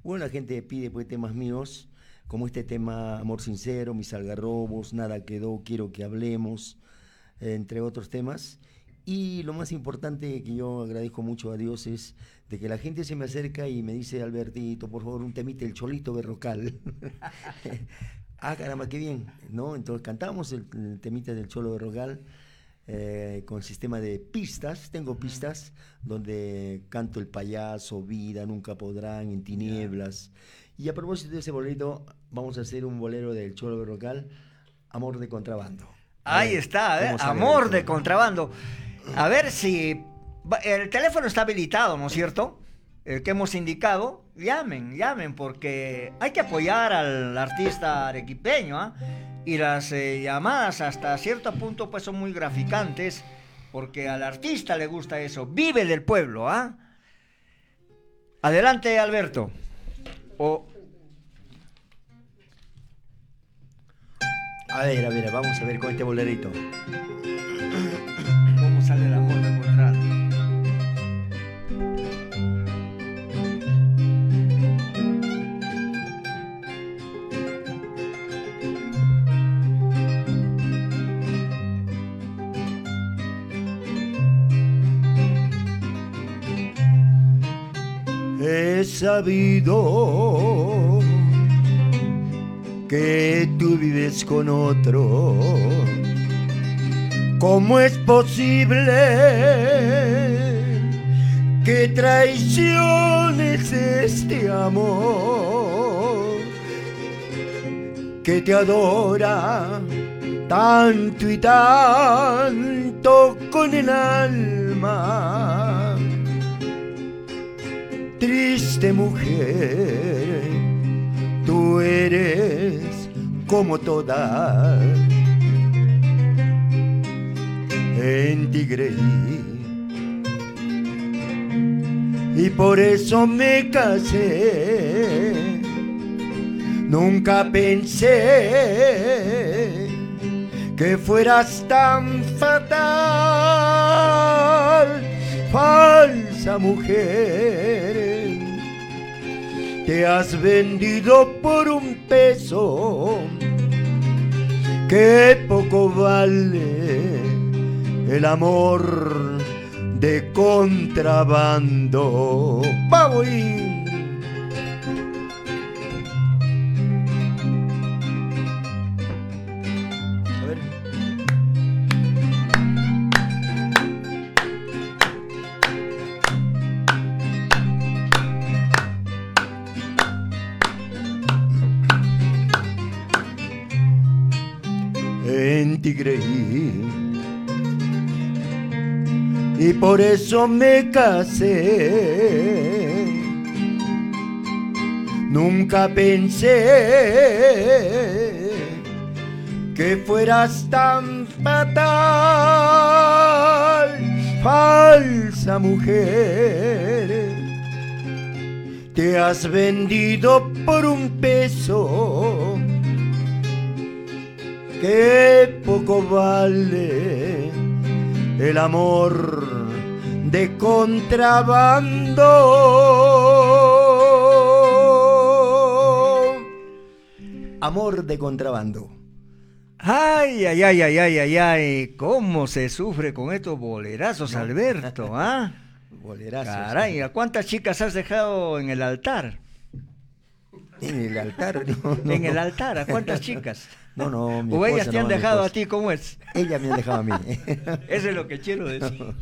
Bueno, la gente pide pues, temas míos, como este tema Amor Sincero, Mis Algarrobos, Nada Quedó, Quiero que Hablemos, entre otros temas. Y lo más importante que yo agradezco mucho a Dios es de que la gente se me acerca y me dice, Albertito, por favor, un temite, el cholito berrocal. ah, caramba, qué bien, ¿no? Entonces cantamos el, temite del cholo berrocal eh, con sistema de pistas, tengo pistas donde canto el payaso, vida, nunca podrán, en tinieblas. Y a propósito de ese bolerito, vamos a hacer un bolero del Cholo local, Amor de Contrabando. Ahí está, ¿eh? Amor de Contrabando. A ver si el teléfono está habilitado, ¿no es cierto? El que hemos indicado, llamen, llamen, porque hay que apoyar al artista arequipeño, ¿ah? Y las eh, llamadas hasta cierto punto pues son muy graficantes, porque al artista le gusta eso, vive del pueblo, ¿ah? Adelante, Alberto. A ver, a ver, vamos a ver con este bolerito. ¿Cómo sale el amor sabido que tú vives con otro. ¿Cómo es posible que traiciones este amor que te adora tanto y tanto con el alma? Mujer, tú eres como todas. En ti y por eso me casé. Nunca pensé que fueras tan fatal, falsa mujer te has vendido por un peso que poco vale el amor de contrabando. ¡Vamos! Por eso me casé. Nunca pensé que fueras tan fatal, falsa mujer. Te has vendido por un peso que poco vale el amor de contrabando. Amor de contrabando. Ay, ay, ay, ay, ay, ay, ay, cómo se sufre con estos bolerazos, Alberto, ¿ah? bolerazos. Caray, ¿a cuántas chicas has dejado en el altar? En el altar, En el altar, ¿a cuántas chicas? No, no, mi ¿O ellas te han dejado a ti? ¿Cómo es? Ellas me han dejado a mí. Eso es lo que quiero decir.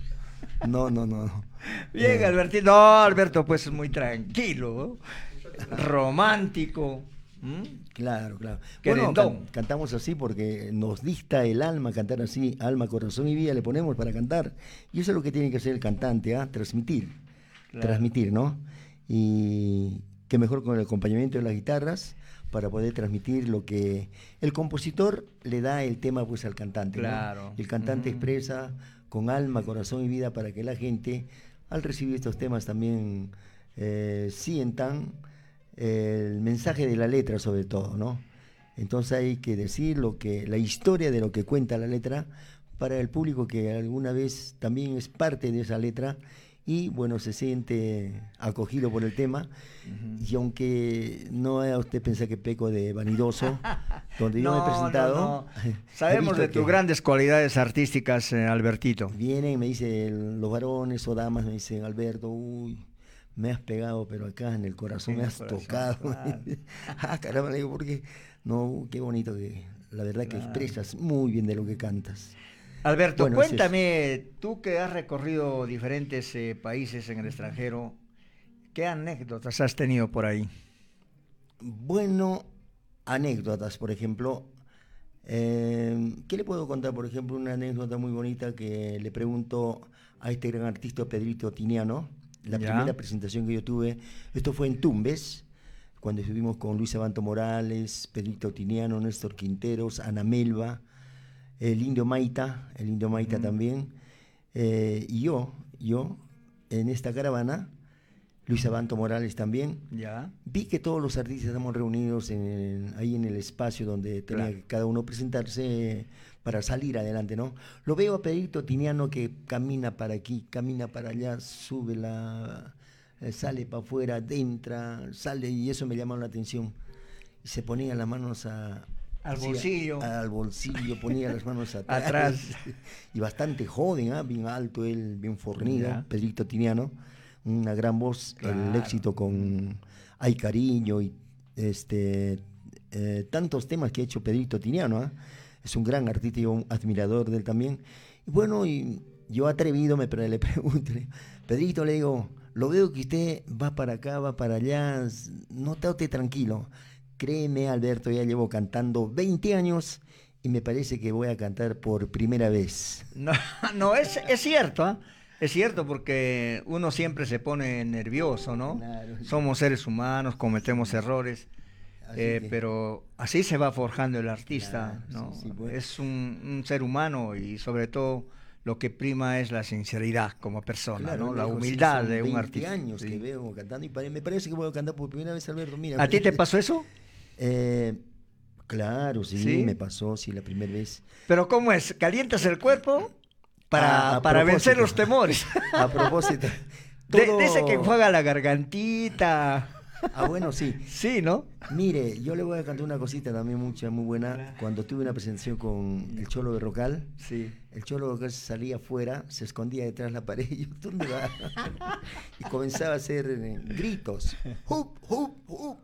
No, no, no. Bien, eh. Albertito. No, Alberto, pues es muy tranquilo, romántico. Claro, claro. Bueno, cantamos así porque nos dista el alma cantar así, alma, corazón y vida le ponemos para cantar. Y eso es lo que tiene que hacer el cantante, ¿ah? transmitir. Transmitir, ¿no? Y qué mejor con el acompañamiento de las guitarras para poder transmitir lo que el compositor le da el tema pues al cantante. Claro. El cantante expresa con alma, corazón y vida para que la gente al recibir estos temas también eh, sientan el mensaje de la letra sobre todo, ¿no? Entonces hay que decir lo que la historia de lo que cuenta la letra para el público que alguna vez también es parte de esa letra y bueno, se siente acogido por el tema. Y aunque no a usted pensar que peco de vanidoso, donde yo me he presentado. Sabemos de tus grandes cualidades artísticas, eh, Albertito. Vienen y me dicen los varones o damas, me dicen, Alberto, uy, me has pegado, pero acá en el corazón me has tocado. ah, caramba, digo, porque no, qué bonito que la verdad que expresas muy bien de lo que cantas. Alberto, Bueno, ese es- cuéntame, tú que has recorrido diferentes eh, países en el extranjero, ¿qué anécdotas has tenido por ahí? Bueno, anécdotas, por ejemplo. Eh, ¿Qué le puedo contar? Por ejemplo, una anécdota muy bonita que le pregunto a este gran artista Pedrito Tiniano, la Ya. primera presentación que yo tuve. Esto fue en Tumbes, cuando estuvimos con Luis Abanto Morales, Pedrito Tiniano, Néstor Quinteros, Ana Melba, el Indio Maita, el Indio Maita también, eh, y yo, yo, en esta caravana, Luis Abanto Morales también, Ya. Vi que todos los artistas estamos reunidos en el- ahí en el espacio donde tenía Claro. que cada uno presentarse para salir adelante, ¿no? Lo veo a Pedrito Tiniano que camina para aquí, camina para allá, sube la... eh, sale para afuera, entra, sale y eso me llamó la atención. Y se ponía las manos a... Al bolsillo. al bolsillo, ponía las manos atrás. Atrás. Y bastante joven, ¿ah? bien alto él, bien fornido, Ya. Pedrito Tiniano. Una gran voz, el éxito con Hay Cariño y este eh, tantos temas que ha hecho Pedrito Tiniano. ¿ah? Es un gran artista y un admirador de él también. Y bueno, y yo atrevido me pre- le pregunto, Pedrito, le digo, lo veo que usted va para acá, va para allá, no usted tranquilo. Créeme, Alberto, ya llevo cantando 20 años y me parece que voy a cantar por primera vez. No, no es, es cierto, ¿ah? Es cierto porque uno siempre se pone nervioso, ¿no? Claro. Somos seres humanos, cometemos errores, Así eh, que- pero así se va forjando el artista, Claro, ¿no? sí, sí, bueno. Es un, un ser humano y sobre todo lo que prima es la sinceridad como persona, Claro, ¿no? La humildad de un 20 artista. años sí. que veo cantando y me parece que voy a cantar por primera vez, Alberto. Mira, ¿A ti te pasó eso? Eh, claro, sí, ¿Sí? me pasó, sí, la primera vez. Pero ¿cómo es? ¿Calientas el cuerpo para, Ah, para vencer los temores? A propósito, De- todo- Dice que juega la gargantita. Ah, bueno, sí. Sí, ¿no? Mire, yo le voy a cantar una cosita también mucha, muy buena. Cuando tuve una presentación con el Cholo de Rocal, Sí. el Cholo de Rocal salía afuera, se escondía detrás de la pared y yo, ¿dónde va? y comenzaba a hacer eh, gritos. ¡Hup, hup, hup!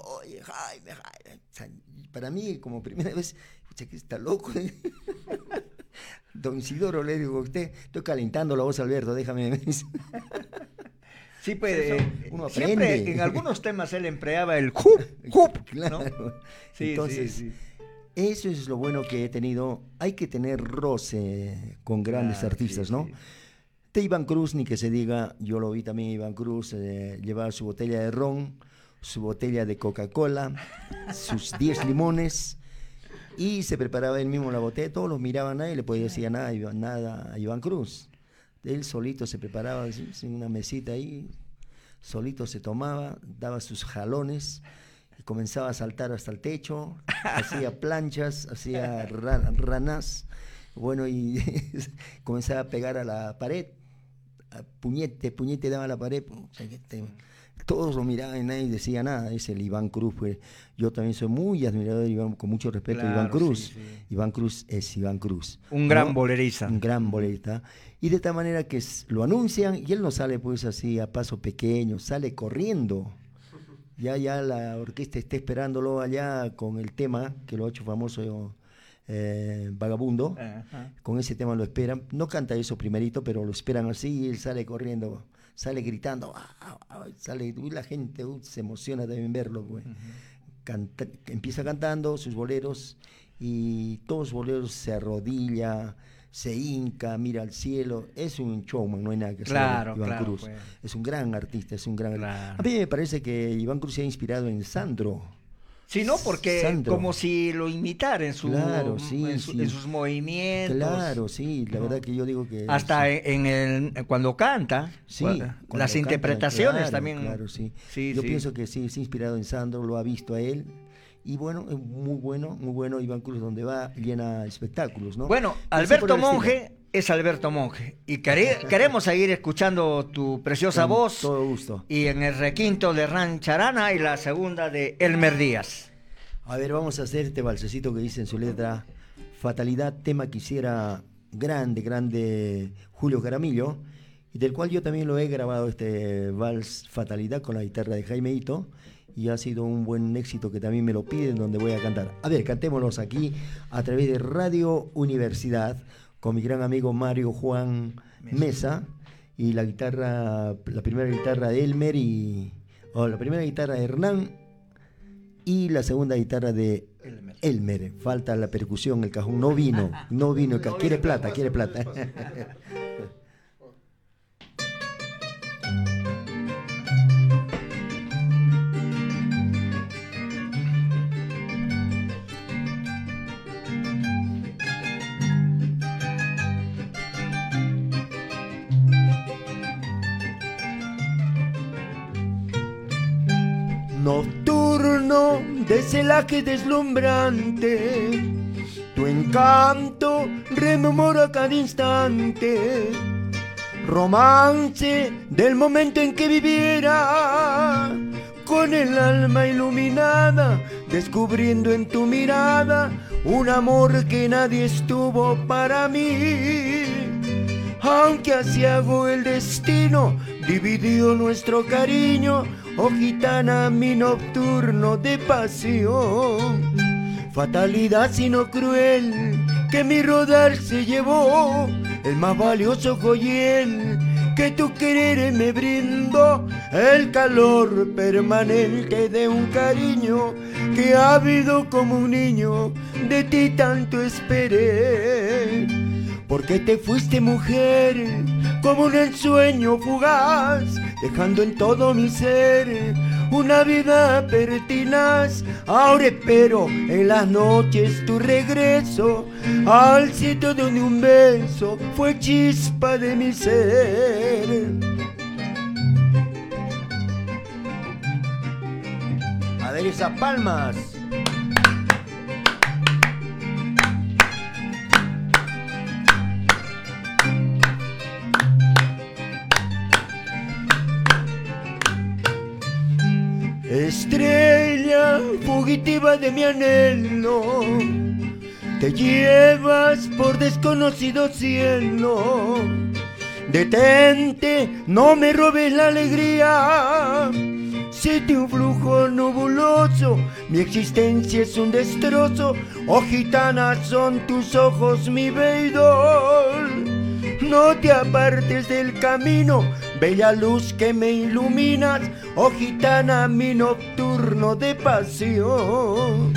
Oye, oye, Jaime, Jaime. O sea, y para mí, como primera vez, escucha que está loco. Don Isidoro, le digo, usted, estoy calentando la voz, Alberto, déjame. Sí, pues eh, Uno siempre en algunos temas él empleaba el jup, jup, ¿no? Claro. Sí, Entonces, sí, sí. eso es lo bueno que he tenido. Hay que tener roce con grandes Claro, artistas, sí, ¿no? sí. De Iván Cruz, ni que se diga, yo lo vi también Iván Cruz, eh, llevaba su botella de ron, su botella de Coca-Cola, sus 10 limones, y se preparaba él mismo la botella, todos los miraban a él, le podía decir nada, a Iván- nada a Iván Cruz. Él solito se preparaba en una mesita ahí, solito se tomaba, daba sus jalones y comenzaba a saltar hasta el techo, hacía planchas, hacía ra- ranas, bueno, y comenzaba a pegar a la pared, a puñete, puñete daba a la pared, te- todos lo miraban y nadie decía nada, es el Iván Cruz, pues yo también soy muy admirador de Iván, con mucho respeto a Iván Claro, Cruz, sí, sí. Iván Cruz es Iván Cruz. Un gran bolerista. Un gran bolerista. Y de tal manera que lo anuncian y él no sale pues así a paso pequeño, sale corriendo. Ya, ya la orquesta está esperándolo allá con el tema que lo ha hecho famoso eh, Vagabundo. Con ese tema lo esperan. No canta eso primerito, pero lo esperan así y él sale corriendo, sale gritando. "Ah, ah, ah", sale, uy, la gente uy, se emociona también verlo. pues. Canta- empieza cantando sus boleros y todos los boleros se arrodilla, se hinca, mira al cielo. Es un showman, no hay nada que. Claro, Iván claro, Cruz. pues. Es un gran artista, es un gran. Claro. A mí me parece que Iván Cruz se ha inspirado en Sandro. Sí, no, porque como si lo imitara en, su, Claro, sí, en, su- sí. en sus movimientos. Claro, sí, la ¿no? verdad que yo digo que. Hasta sí. en, el cuando canta, Sí, cuando las interpretaciones claro, también. Claro, sí. Yo pienso que sí, se ha inspirado en Sandro, lo ha visto a él. Y bueno, es muy bueno, muy bueno. Iván Cruz, donde va, llena espectáculos, ¿no? Bueno, Alberto. Monge es Alberto Monge. Y quere- queremos seguir escuchando tu preciosa Con voz. Todo gusto. Y en el requinto de Rancharana y la segunda de Elmer Díaz. A ver, vamos a hacer este balsecito que dice en su letra Fatalidad, tema que hiciera grande, grande Julio Caramillo, y del cual yo también lo he grabado este vals Fatalidad con la guitarra de Jaime Hito, y ha sido un buen éxito que también me lo piden donde voy a cantar. A ver, cantémonos aquí a través de Radio Universidad con mi gran amigo Mario Juan Mesa y la guitarra, la primera guitarra de Elmer y o la primera guitarra de Hernán y la segunda guitarra de Elmer. Falta la percusión, el cajón no vino, no vino, quiere plata, quiere plata. de celaje deslumbrante, tu encanto rememora cada instante. Romance del momento en que viviera, con el alma iluminada, descubriendo en tu mirada un amor que nadie estuvo para mí. Aunque hago el destino dividió nuestro cariño, oh gitana, mi nocturno de pasión. Fatalidad sino cruel, que mi rodar se llevó, el más valioso joyel que tu querer me brindó, el calor permanente de un cariño que ha habido como un niño, de ti tanto esperé. Porque te fuiste mujer como un ensueño fugaz, dejando en todo mi ser una vida pertinaz. Ahora espero en las noches tu regreso al sitio donde un beso fue chispa de mi ser. A ver esas palmas. Estrella fugitiva de mi anhelo, te llevas por desconocido cielo. Detente, no me robes la alegría. Siente un flujo nubuloso, mi existencia es un destrozo. Oh gitana, son tus ojos mi veidor. No te apartes del camino, bella luz que me iluminas, oh gitana, mi nocturno de pasión.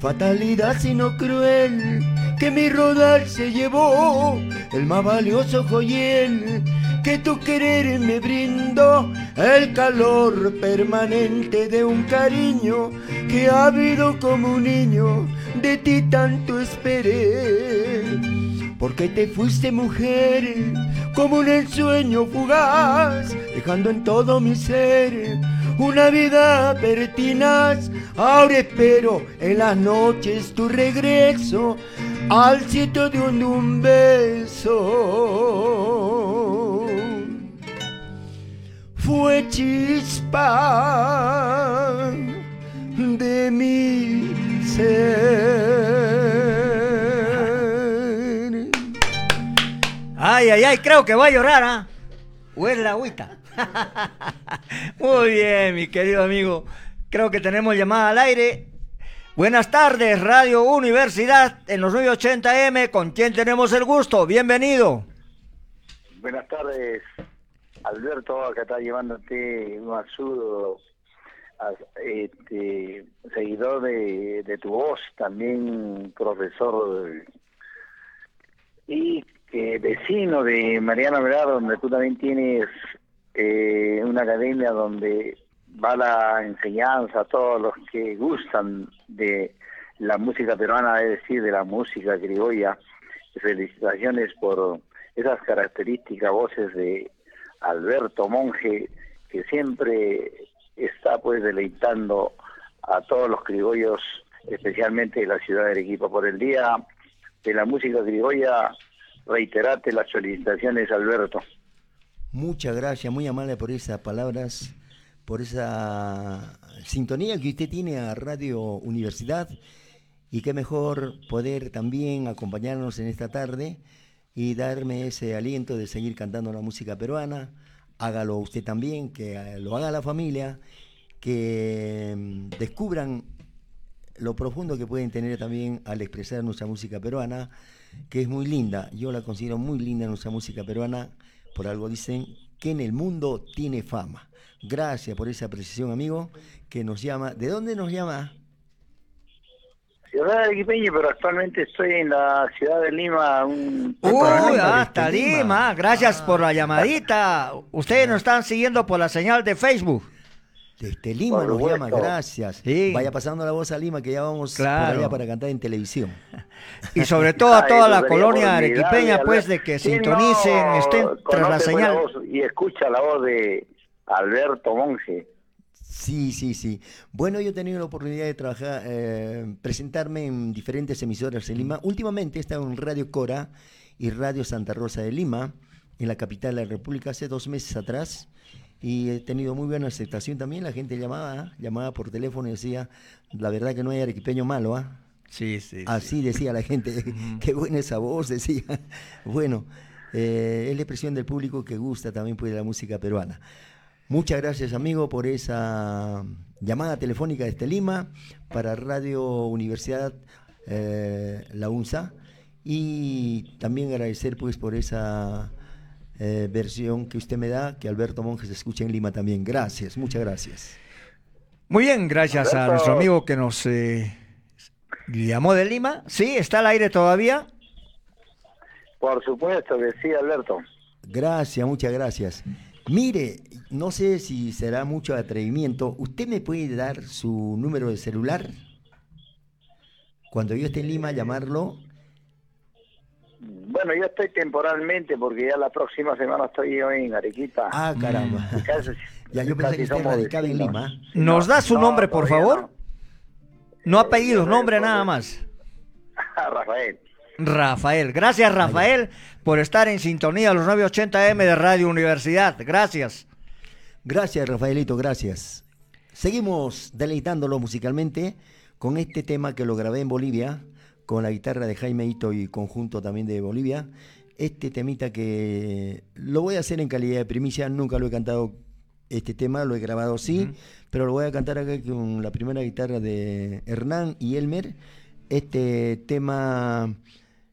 Fatalidad sino cruel, que mi rodal se llevó, el más valioso joyel que tu querer me brindó, el calor permanente de un cariño que ha habido como un niño, de ti tanto esperé porque te fuiste mujer como un ensueño fugaz, dejando en todo mi ser una vida pertinaz. Ahora espero en las noches tu regreso al sitio de un, un beso. Fue chispa de mi ser. Ay, ay, ay, creo que va a llorar, ¿ah? ¿O es la agüita? Muy bien, mi querido amigo. Creo que tenemos llamada al aire. Buenas tardes, Radio Universidad en los 980M. ¿Con quién tenemos el gusto? Bienvenido. Buenas tardes, Alberto, acá está llevándote un saludo este, seguidor de, tu voz, también profesor. Y vecino de Mariana Velar, donde tú también tienes eh, una academia donde va la enseñanza a todos los que gustan de la música peruana, es decir, de la música criolla. Felicitaciones por esas características voces de Alberto Monge, que siempre está pues deleitando a todos los criollos, especialmente de la ciudad de Arequipa. Por el día de la música criolla, reiterarte las felicitaciones, Alberto. Muchas gracias, muy amable por esas palabras, por esa sintonía que usted tiene a Radio Universidad y qué mejor poder también acompañarnos en esta tarde y darme ese aliento de seguir cantando la música peruana. Hágalo usted también, que lo haga la familia que mm, descubran lo profundo que pueden tener también al expresar nuestra música peruana, que es muy linda. Yo la considero muy linda nuestra música peruana. Por algo dicen que en el mundo tiene fama. Gracias por esa precisión, amigo, que nos llama. ¿De dónde nos llama? Ciudad de Arequipeño, pero actualmente estoy en la ciudad de Lima. Un... Uy, hasta Lima. Gracias por la llamadita. Ustedes nos están siguiendo por la señal de Facebook. Desde Lima nos llama, gracias. Vaya pasando la voz a Lima, que ya vamos por allá para cantar en televisión. Y sobre todo a toda la colonia arequipeña, pues, de que sintonicen, estén tras la señal. y escucha la voz de Alberto Monge. Sí, sí, sí. Bueno, yo he tenido la oportunidad de trabajar, eh, presentarme en diferentes emisoras en Lima. Últimamente he estado en Radio Cora y Radio Santa Rosa de Lima, en la capital de la República, hace dos meses atrás. Y he tenido muy buena aceptación también. La gente llamaba, llamaba por teléfono y decía, la verdad que no hay arequipeño malo, ¿ah? Sí, sí. Así decía la gente. Qué buena esa voz, decía. bueno, eh, es la expresión del público que gusta también pues, de la música peruana. Muchas gracias, amigo, por esa llamada telefónica desde Lima para Radio Universidad eh, La UNSA y también agradecer pues por esa eh, versión que usted me da, que Alberto Monjes escucha en Lima también. Gracias, muchas gracias. Muy bien, gracias a nuestro amigo que nos eh, llamó de Lima. Sí, está al aire todavía. Por supuesto que sí, Alberto. Gracias, muchas gracias. Mire, no sé si será mucho atrevimiento. ¿Usted me puede dar su número de celular? Cuando yo esté en Lima, llamarlo. Bueno, yo estoy temporalmente porque ya la próxima semana estoy yo en Arequipa. Ah, caramba. ya yo pensé que usted radicaba en Lima. ¿Nos da su nombre, por favor? No, ha pedido nombre nada más. Rafael. Rafael. Gracias, Rafael, por estar en sintonía los 980M de Radio Universidad. Gracias. Gracias, Rafaelito, gracias. Seguimos deleitándolo musicalmente con este tema que lo grabé en Bolivia, con la guitarra de Jaime Hito y conjunto también de Bolivia. Este temita que lo voy a hacer en calidad de primicia, nunca lo he cantado este tema, lo he grabado sí, pero lo voy a cantar acá con la primera guitarra de Hernán y Elmer. Este tema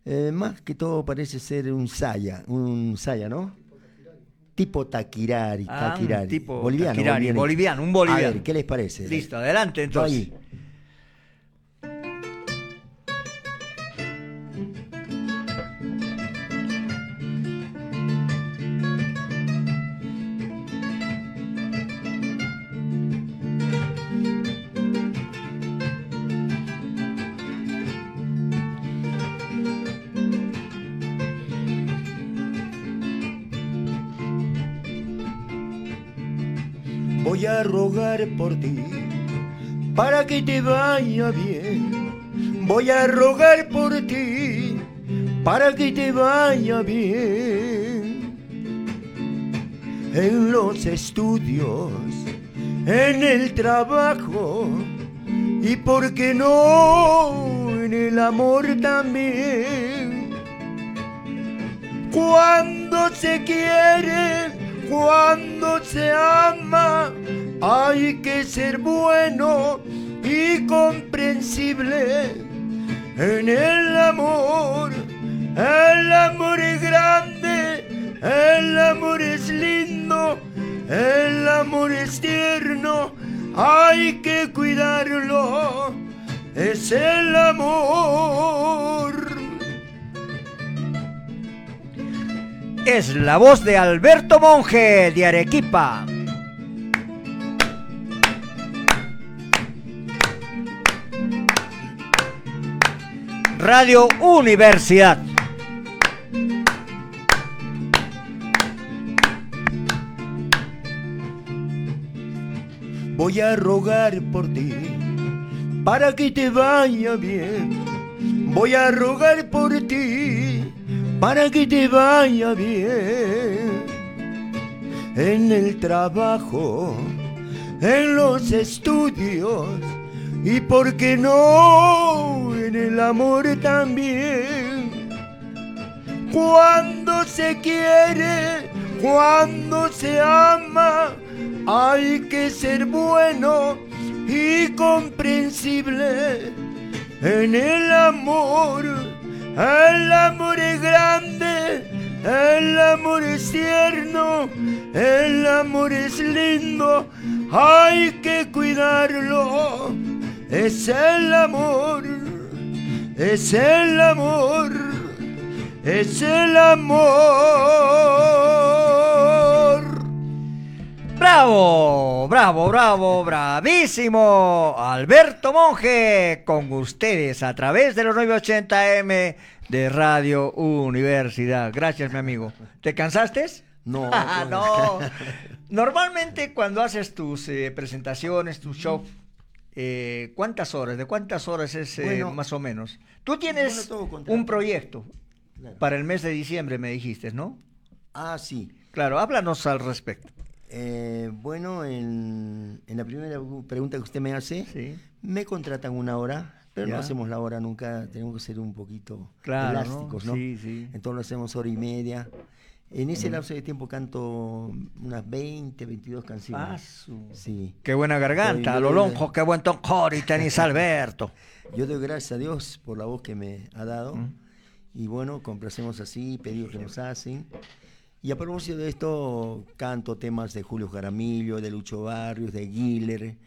eh, más que todo parece ser un saya, un saya, ¿no? Tipo taquirari, ah, tipo boliviano, boliviano, un boliviano. A ver, ¿qué les parece? Listo, adelante entonces. voy por ti para que te vaya bien. Voy a rogar por ti para que te vaya bien. En los estudios, en el trabajo y por qué no en el amor también. Cuando se quiere, cuando se ama, hay que ser bueno y comprensible en el amor. El amor es grande, el amor es lindo, el amor es tierno, hay que cuidarlo. Es el amor. Es la voz de Alberto Monge de Arequipa. Radio Universidad. Voy a rogar por ti para que te vaya bien. Voy a rogar por ti para que te vaya bien. En el trabajo, en los estudios y por qué no en el amor también. Cuando se quiere, Cuando se ama hay que ser bueno y comprensible en el amor. El amor es grande, el amor es tierno, el amor es lindo, hay que cuidarlo. Es el amor, es el amor, es el amor. Bravo, bravo, bravo, bravísimo. Alberto Monge con ustedes a través de los 980M de Radio Universidad. Gracias, mi amigo. ¿Te cansaste? No, Ah, no. no. Normalmente cuando haces tus eh, presentaciones, tus shows, eh, ¿cuántas horas? ¿De cuántas horas es eh, Bueno, más o menos? Tú tienes bueno, un proyecto Claro. para el mes de diciembre, me dijiste, ¿no? Ah, sí. Claro, háblanos al respecto. Eh, bueno, en, en la primera pregunta que usted me hace, Sí. me contratan una hora, pero Ya. no hacemos la hora nunca, tenemos que ser un poquito Claro, ¿no? elásticos, ¿no? Sí, sí. Entonces lo hacemos hora y media. En ese lapso de tiempo canto unas 20, 22 Ah, canciones. su- Sí. Qué buena garganta, a lo lonjo, qué buen toncori tenés, Alberto. Yo doy gracias a Dios por la voz que me ha dado. Mm. Y bueno, complacemos así, pedidos que nos hacen. Y a propósito de esto, canto temas de Julio Jaramillo, de Lucho Barrios, de Guiller,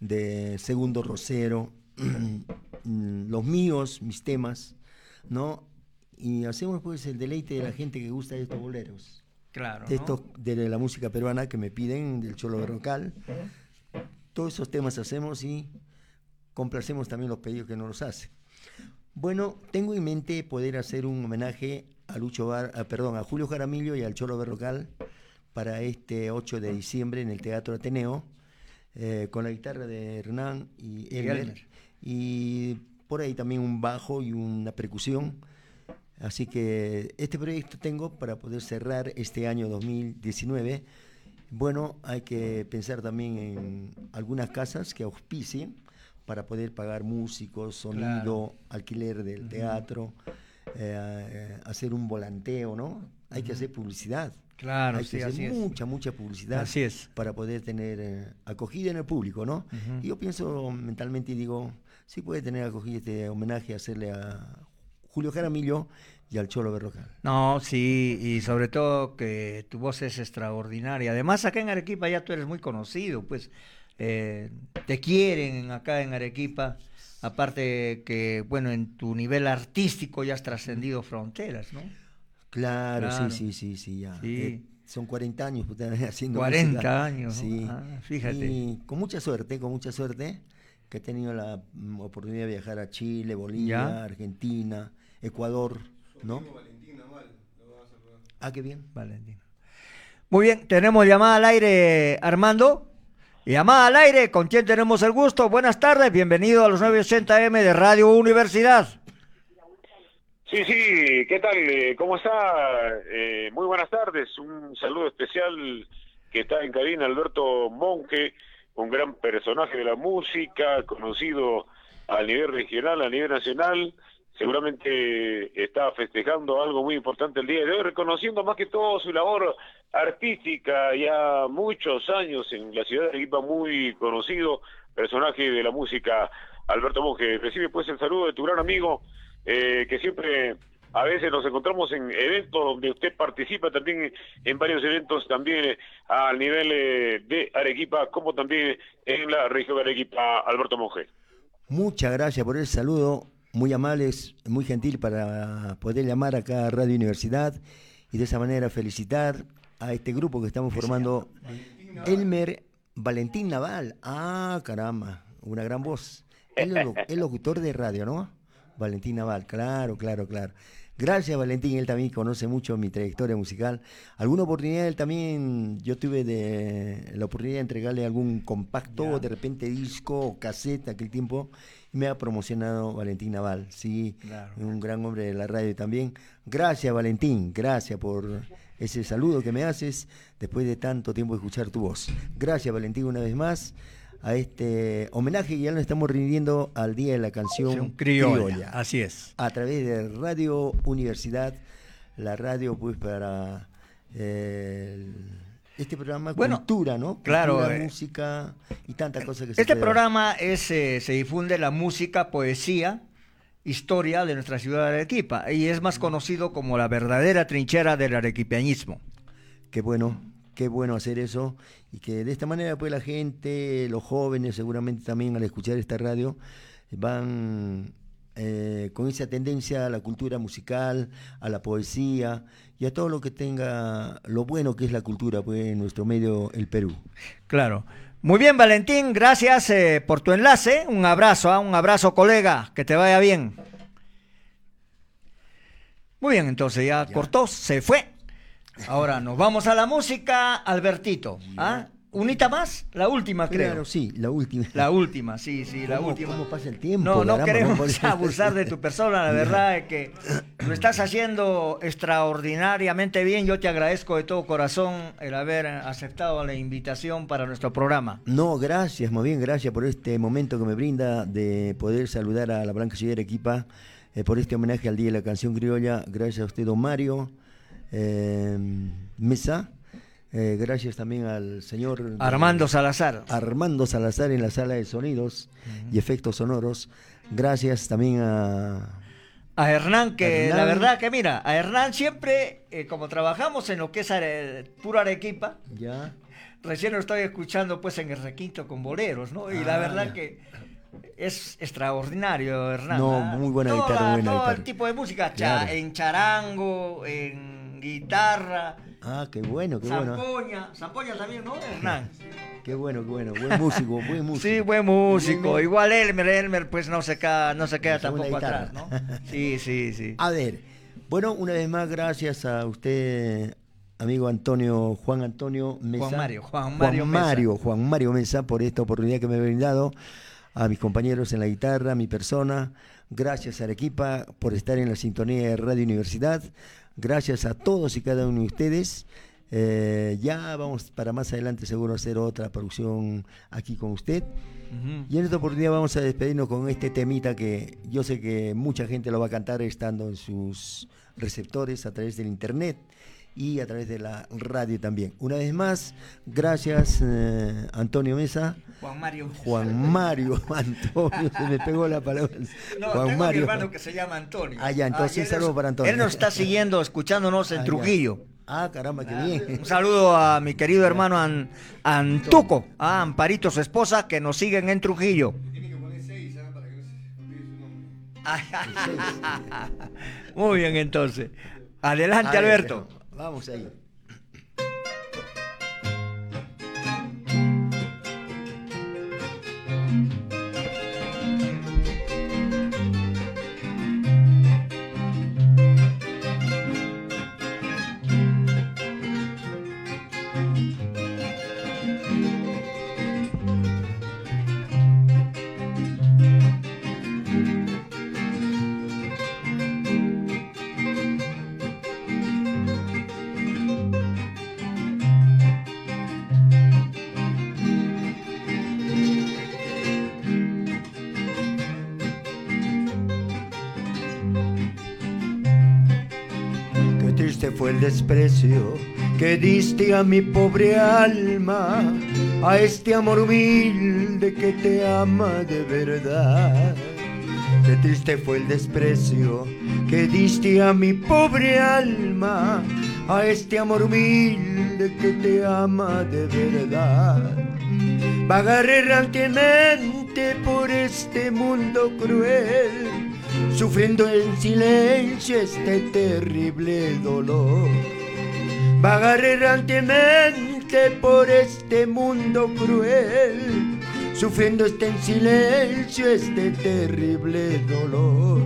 de Segundo Rosero, mm, los míos, mis temas, ¿no? Y hacemos pues el deleite de la gente que gusta de estos boleros, Claro. de, estos, de la música peruana que me piden, del Cholo Berrocal. Todos esos temas hacemos y complacemos también los pedidos que nos los hacen. Bueno, tengo en mente poder hacer un homenaje a Lucho Bar, a- perdón, a Julio Jaramillo y al Cholo Berrocal para este 8 de diciembre en el Teatro Ateneo, eh, con la guitarra de Hernán y Elmer. y por ahí también un bajo y una percusión. Así que este proyecto tengo para poder cerrar este año 2019. Bueno, hay que pensar también en algunas casas que auspicien para poder pagar músicos, sonido, Claro. alquiler del teatro, eh, eh, hacer un volanteo, ¿no? Hay que hacer publicidad. Claro, hay sí, que así hacer es. mucha, mucha publicidad Así es. para poder tener eh, acogida en el público, ¿no? Y yo pienso mentalmente y digo, sí puede tener acogida este homenaje, hacerle a Julio Jaramillo y al Cholo Berrocal. No, sí, y sobre todo que tu voz es extraordinaria. Además, acá en Arequipa ya tú eres muy conocido, pues eh, te quieren acá en Arequipa. Aparte que, bueno, en tu nivel artístico ya has trascendido fronteras, ¿no? Claro, Claro. sí, sí, sí, sí, ya. Sí. Eh, son 40 años pues, haciendo 40 música. años. Sí. Ah, fíjate. Y con mucha suerte, con mucha suerte, que he tenido la mm, oportunidad de viajar a Chile, Bolivia, Ya. Argentina, Ecuador, ¿no? Ah, qué bien. Valentina. Muy bien, tenemos llamada al aire, Armando. Llamada al aire, ¿con quién tenemos el gusto? Buenas tardes, bienvenido a los 980M de Radio Universidad. Sí, sí, ¿qué tal? Eh, ¿Cómo está? Eh, muy buenas tardes. Un saludo especial que está en cabina Alberto Monque, un gran personaje de la música, conocido a nivel regional, a nivel nacional. Seguramente está festejando algo muy importante el día de hoy, reconociendo más que todo su labor artística, ya muchos años en la ciudad de Arequipa, muy conocido personaje de la música, Alberto Monge. Recibe pues el saludo de tu gran amigo, eh, que siempre a veces nos encontramos en eventos donde usted participa también en varios eventos también eh, al nivel eh, de Arequipa, como también en la región de Arequipa, Alberto Monge. Muchas gracias por el saludo, muy amables, muy gentil para poder llamar acá a Radio Universidad y de esa manera felicitar a este grupo que estamos formando. Elmer Valentín Naval. Ah, caramba, una gran voz. Lo- es locutor de radio, ¿no? Valentín Naval, claro, claro, claro. Gracias Valentín, él también conoce mucho mi trayectoria musical. Alguna oportunidad él también, yo tuve de, la oportunidad de entregarle algún compacto, de repente disco o cassette aquel tiempo, me ha promocionado Valentín Naval, sí, Claro. un gran hombre de la radio también. Gracias Valentín, gracias por ese saludo que me haces después de tanto tiempo de escuchar tu voz. Gracias Valentín una vez más a este homenaje que ya lo estamos rindiendo al Día de la Canción criolla, criolla así es. a través de Radio Universidad, la radio pues para eh, este programa Bueno, cultura, ¿no? claro, Cultura, eh, música y tantas cosas que se Este puede- programa es, eh, se difunde la música, poesía, historia de nuestra ciudad de Arequipa y es más conocido como la verdadera trinchera del arequipeñismo. Qué bueno, qué bueno hacer eso y que de esta manera pues la gente, los jóvenes seguramente también al escuchar esta radio van eh, con esa tendencia a la cultura musical, a la poesía y a todo lo que tenga lo bueno que es la cultura pues en nuestro medio el Perú. Claro. Muy bien, Valentín, gracias eh, por tu enlace. Un abrazo, ah, un abrazo, colega, que te vaya bien. Muy bien, entonces ya, cortó, se fue. Ahora nos vamos a la música, Albertito. ¿ah? ¿Unita más? La última, creo. Claro, sí, la última. La última, sí, sí, la ¿Cómo- última. cómo pasa el tiempo? No, no caramba, queremos abusar de tu persona, la verdad es que lo estás haciendo extraordinariamente bien. Yo te agradezco de todo corazón el haber aceptado la invitación para nuestro programa. No, gracias, muy bien, gracias por este momento que me brinda de poder saludar a la Blanca Ciudad Arequipa, eh, por este homenaje al Día de la Canción Criolla. Gracias a usted, don Mario eh, Mesa. Eh, gracias también al señor Armando Salazar. Armando Salazar en la sala de sonidos y efectos sonoros. Gracias también a A Hernán, que Hernán. la verdad que mira, a Hernán siempre, eh, como trabajamos en lo que es are- puro Arequipa, ya recién lo estoy escuchando pues en el requinto con boleros, ¿no? Y la Ah, verdad ya. que es extraordinario, Hernán. No, ¿ah? muy buena Toda- guitarra, buena todo guitarra. el tipo de música, cha- Claro. en charango, en guitarra, Ah, qué bueno, qué bueno. zampoña, zampoña también, ¿no? Hernán. Qué bueno, qué bueno. Buen músico, buen músico. Sí, buen músico. Bien. Igual Elmer, Elmer pues no se queda, no se queda tampoco atrás, ¿no? Sí, sí, sí. A ver, bueno, una vez más, gracias a usted, amigo Antonio, Juan Antonio Mesa. Juan Mario, Juan Mario Mesa. Mario, Juan Mario Mesa, por esta oportunidad que me ha brindado, a mis compañeros en la guitarra, a mi persona. Gracias a Arequipa por estar en la sintonía de Radio Universidad. Gracias a todos y cada uno de ustedes. Eh, ya vamos para más adelante seguro hacer otra producción aquí con usted. Y en esta oportunidad vamos a despedirnos con este temita que yo sé que mucha gente lo va a cantar estando en sus receptores a través del internet y a través de la radio también. Una vez más, gracias eh, Antonio Mesa, Juan Mario. Juan Mario Antonio, se me pegó la palabra. No, Juan tengo Mario. mi hermano que se llama Antonio. Ah, ya, entonces y él saludo nos- para Antonio. Él nos está siguiendo, escuchándonos en Ah, ya. Trujillo. Ah, caramba, qué bien. Un saludo a mi querido hermano An- Antuco, a Amparito, su esposa, que nos siguen en Trujillo. Muy bien, entonces. Adelante, Alberto. Vamos ahí. Desprecio que diste a mi pobre alma, a este amor humilde que te ama de verdad. Qué triste fue el desprecio que diste a mi pobre alma, a este amor humilde que te ama de verdad. Vagar errantemente por este mundo cruel, sufriendo en silencio este terrible dolor. Vagar errantemente por este mundo cruel, sufriendo este en silencio este terrible dolor.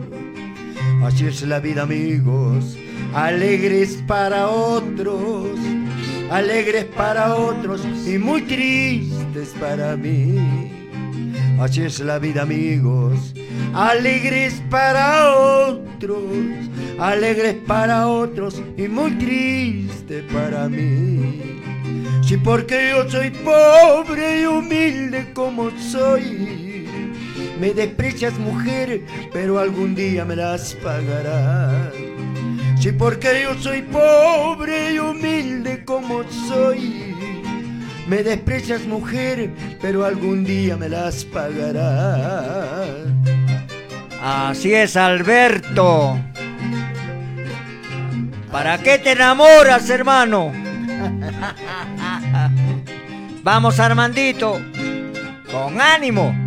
Así es la vida, amigos, alegres para otros, alegres para otros y muy tristes para mí. Así es la vida, amigos, alegres para otros, alegres para otros y muy triste para mí. Si porque yo soy pobre y humilde como soy, me desprecias mujer, pero algún día me las pagarás. Sí, porque yo soy pobre y humilde como soy. Me desprecias mujer, pero algún día me las pagarás. Así es, Alberto. ¿Para qué te enamoras, hermano? Vamos, Armandito. Con ánimo.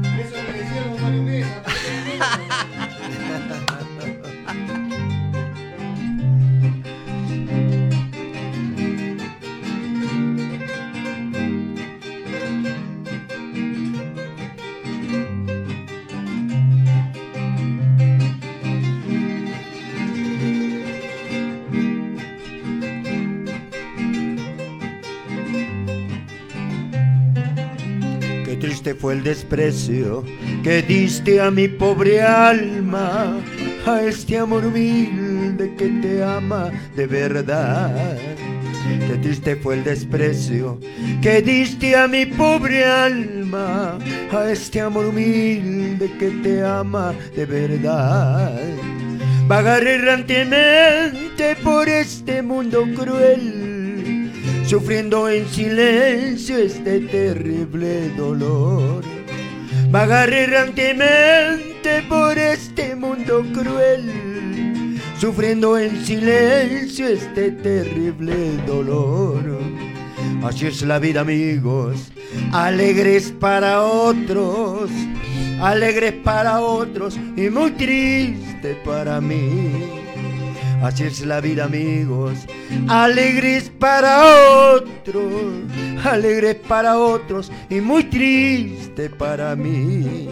Fue el desprecio que diste a mi pobre alma, a este amor humilde que te ama de verdad. Qué triste fue el desprecio que diste a mi pobre alma, a este amor humilde que te ama de verdad. Vagar errantemente por este mundo cruel sufriendo en silencio este terrible dolor. Vagar errantemente por este mundo cruel, sufriendo en silencio este terrible dolor. Así es la vida, amigos, alegres para otros, alegres para otros y muy triste para mí. Así es la vida, amigos. Alegres para otros, alegres para otros y muy triste para mí.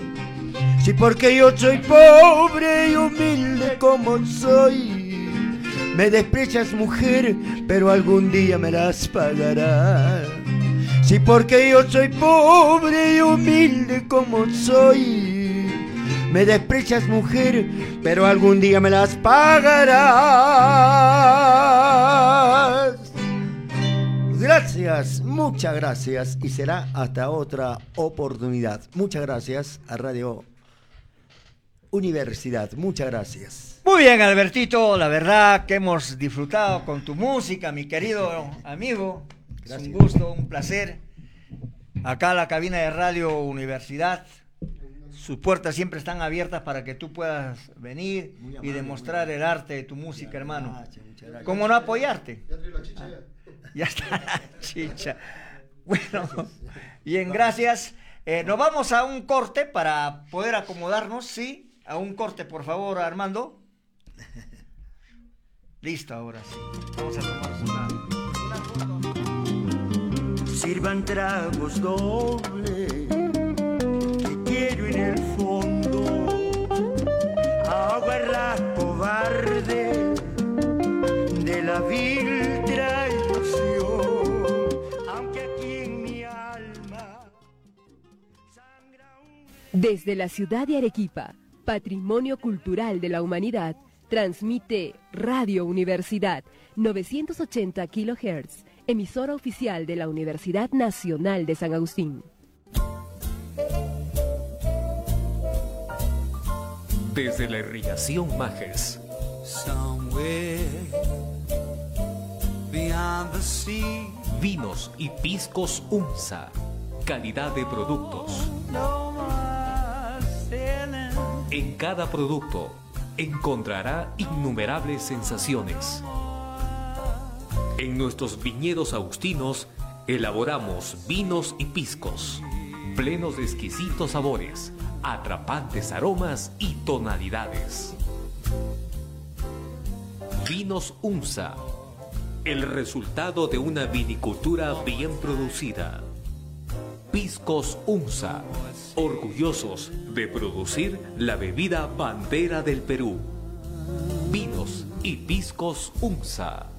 Sí, porque yo soy pobre y humilde como soy. Me desprecias, mujer, pero algún día me las pagarás. Sí, porque yo soy pobre y humilde como soy. Me desprecias mujer, pero algún día me las pagarás. Gracias, muchas gracias y será hasta otra oportunidad. Muchas gracias a Radio Universidad, muchas gracias. Muy bien, Albertito, la verdad que hemos disfrutado con tu música, mi querido amigo. Es un gusto, un placer. Acá la cabina de Radio Universidad sus puertas siempre están abiertas para que tú puedas venir y demostrar el arte de tu música, hermano. ¿Cómo no apoyarte? Ya, está la chicha. Bueno, bien, gracias. Eh, nos vamos a un corte para poder acomodarnos, ¿sí? A un corte, por favor, Armando. Listo, ahora sí. Vamos a tomar una... Sirvan tragos dobles quiero en el fondo. De la vil traición, aunque aquí en mi alma. Desde la ciudad de Arequipa, Patrimonio Cultural de la Humanidad, transmite Radio Universidad 980 kHz, emisora oficial de la Universidad Nacional de San Agustín. Desde la irrigación Majes. Vinos y piscos UNSA. Calidad de productos. En cada producto encontrará innumerables sensaciones. En nuestros viñedos agustinos elaboramos vinos y piscos, plenos de exquisitos sabores atrapantes aromas y tonalidades. Vinos UNSA, el resultado de una vinicultura bien producida. Piscos UNSA, orgullosos de producir la bebida bandera del Perú. Vinos y piscos UNSA.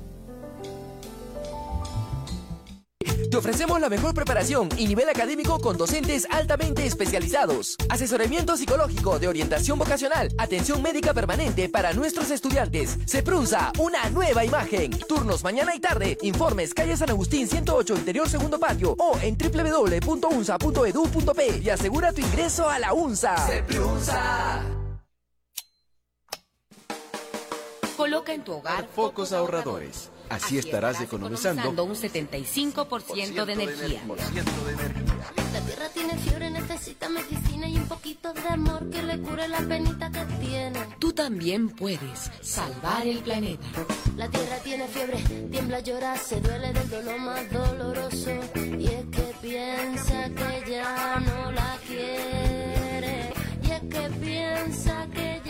Te ofrecemos la mejor preparación y nivel académico con docentes altamente especializados. Asesoramiento psicológico de orientación vocacional. Atención médica permanente para nuestros estudiantes. Se prunza una nueva imagen. Turnos mañana y tarde. Informes calle San Agustín 108 Interior Segundo Patio o en www.unsa.edu.p y asegura tu ingreso a la UNSA. Se Coloca en tu hogar focos ahorradores. Así estarás economizando un 75% de energía. La tierra tiene fiebre, necesita medicina y un poquito de amor que le cure la penita que tiene. Tú también puedes salvar el planeta. La tierra tiene fiebre, tiembla, llora, se duele del dolor más doloroso. Y es que piensa que ya no la quiere. Y es que piensa que ya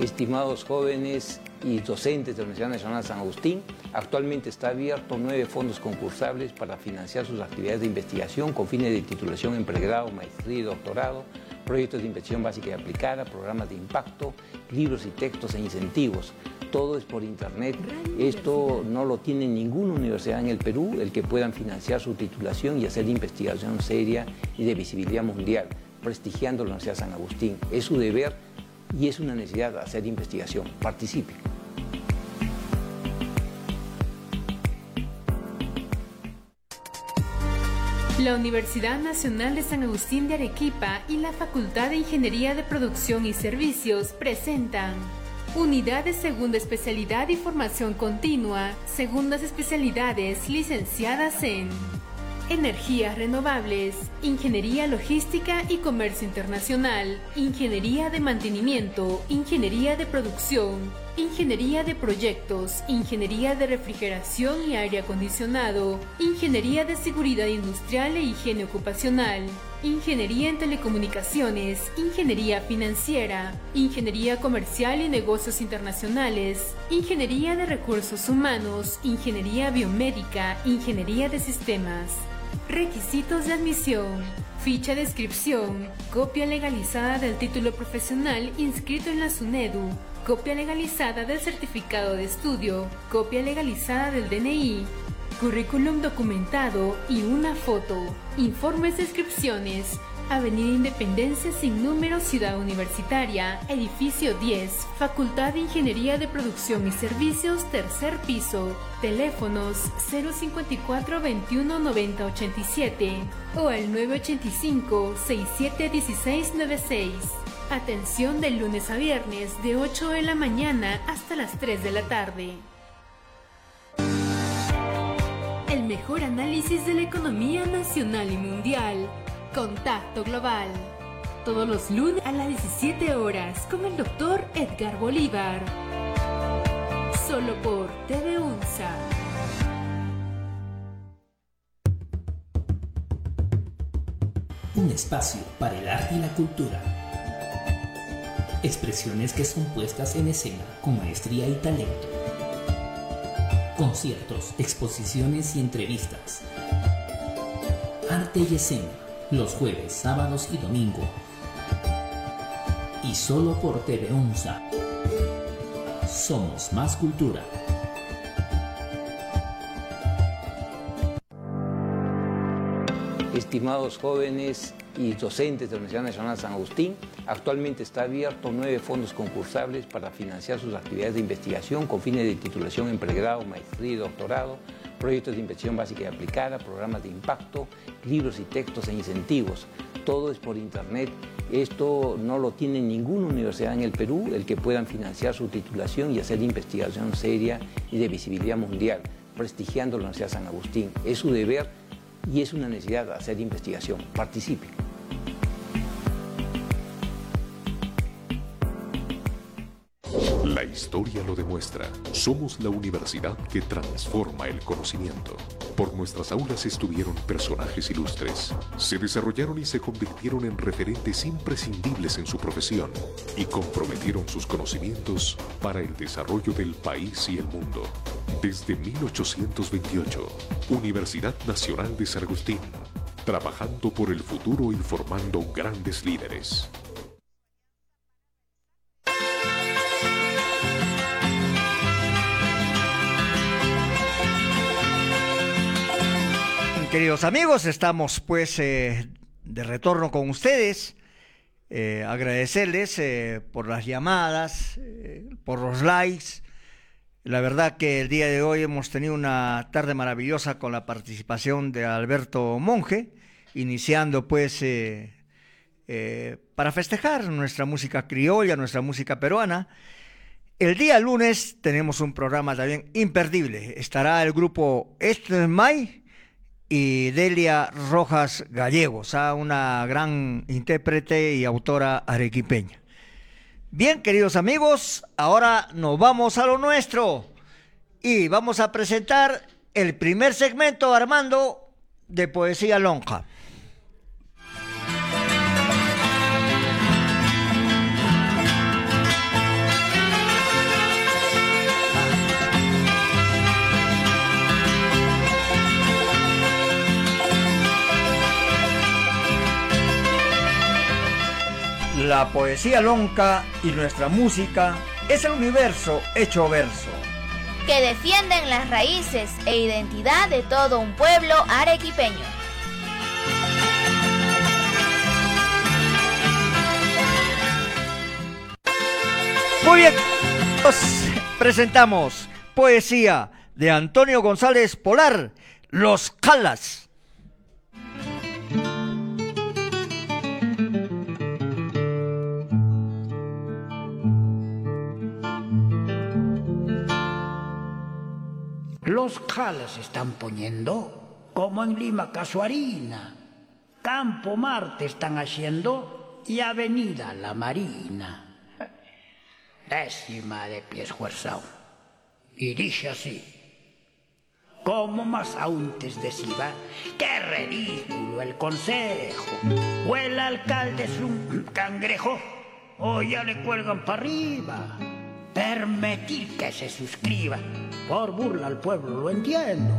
Estimados jóvenes y docentes de la Universidad Nacional de San Agustín, actualmente está abierto nueve fondos concursables para financiar sus actividades de investigación con fines de titulación en pregrado, maestría y doctorado, proyectos de investigación básica y aplicada, programas de impacto, libros y textos e incentivos. Todo es por internet. Esto no lo tiene ninguna universidad en el Perú, el que puedan financiar su titulación y hacer investigación seria y de visibilidad mundial, prestigiando la Universidad de San Agustín. Es su deber y es una necesidad hacer investigación. Participe. La Universidad Nacional de San Agustín de Arequipa y la Facultad de Ingeniería de Producción y Servicios presentan Unidad de Segunda Especialidad y Formación Continua, segundas especialidades licenciadas en Energías renovables, Ingeniería logística y comercio internacional, Ingeniería de mantenimiento, Ingeniería de producción, Ingeniería de proyectos, Ingeniería de refrigeración y aire acondicionado, Ingeniería de seguridad industrial e higiene ocupacional, Ingeniería en telecomunicaciones, Ingeniería financiera, Ingeniería comercial y negocios internacionales, Ingeniería de recursos humanos, Ingeniería biomédica, Ingeniería de sistemas. Requisitos de admisión. Ficha de inscripción. Copia legalizada del título profesional inscrito en la SUNEDU. Copia legalizada del certificado de estudio. Copia legalizada del DNI. Currículum documentado y una foto. Informes de inscripciones. Avenida Independencia sin número Ciudad Universitaria, edificio 10, Facultad de Ingeniería de Producción y Servicios, tercer piso. Teléfonos 054 21 90 87 o al 985 67 16 96. Atención de lunes a viernes de 8 de la mañana hasta las 3 de la tarde. El mejor análisis de la economía nacional y mundial. Contacto Global. Todos los lunes a las 17 horas con el doctor Edgar Bolívar. Solo por TV UNSA. Un espacio para el arte y la cultura. Expresiones que son puestas en escena con maestría y talento. Conciertos, exposiciones y entrevistas. Arte y escena los jueves, sábados y domingo. Y solo por TV. Somos más cultura. Estimados jóvenes y docentes de la Universidad Nacional San Agustín, actualmente está abierto nueve fondos concursables para financiar sus actividades de investigación con fines de titulación en pregrado, maestría y doctorado, proyectos de investigación básica y aplicada, programas de impacto, libros y textos e incentivos. Todo es por internet. Esto no lo tiene ninguna universidad en el Perú, el que puedan financiar su titulación y hacer investigación seria y de visibilidad mundial, prestigiando la Universidad San Agustín. Es su deber y es una necesidad hacer investigación. Participe. La historia lo demuestra. Somos la universidad que transforma el conocimiento. Por nuestras aulas estuvieron personajes ilustres. Se desarrollaron y se convirtieron en referentes imprescindibles en su profesión y comprometieron sus conocimientos para el desarrollo del país y el mundo. Desde 1828, Universidad Nacional de San Agustín, trabajando por el futuro y formando grandes líderes. Queridos amigos, estamos pues eh, de retorno con ustedes. Eh, agradecerles eh, por las llamadas, por los likes. La verdad que el día de hoy hemos tenido una tarde maravillosa con la participación de Alberto Monge, iniciando pues para festejar nuestra música criolla, nuestra música peruana. El día lunes tenemos un programa también imperdible. Estará el grupo Este May y Delia Rojas Gallegos, una gran intérprete y autora arequipeña. Bien, queridos amigos, ahora nos vamos a lo nuestro y vamos a presentar el primer segmento, Armando, de Poesía Lonja. La poesía lonca y nuestra música es el universo hecho verso. Que defienden las raíces e identidad de todo un pueblo arequipeño. Muy bien, nos presentamos poesía de Antonio González Polar, Los Calas. Los calas están poniendo, como en Lima Casuarina. Campo Marte están haciendo y Avenida La Marina. Décima de pies fuerzao. Y dice así. Como más antes decía, qué ridículo el consejo. O el alcalde es un cangrejo, o ya le cuelgan para arriba permitir que se suscriba. Por burla al pueblo, lo entiendo.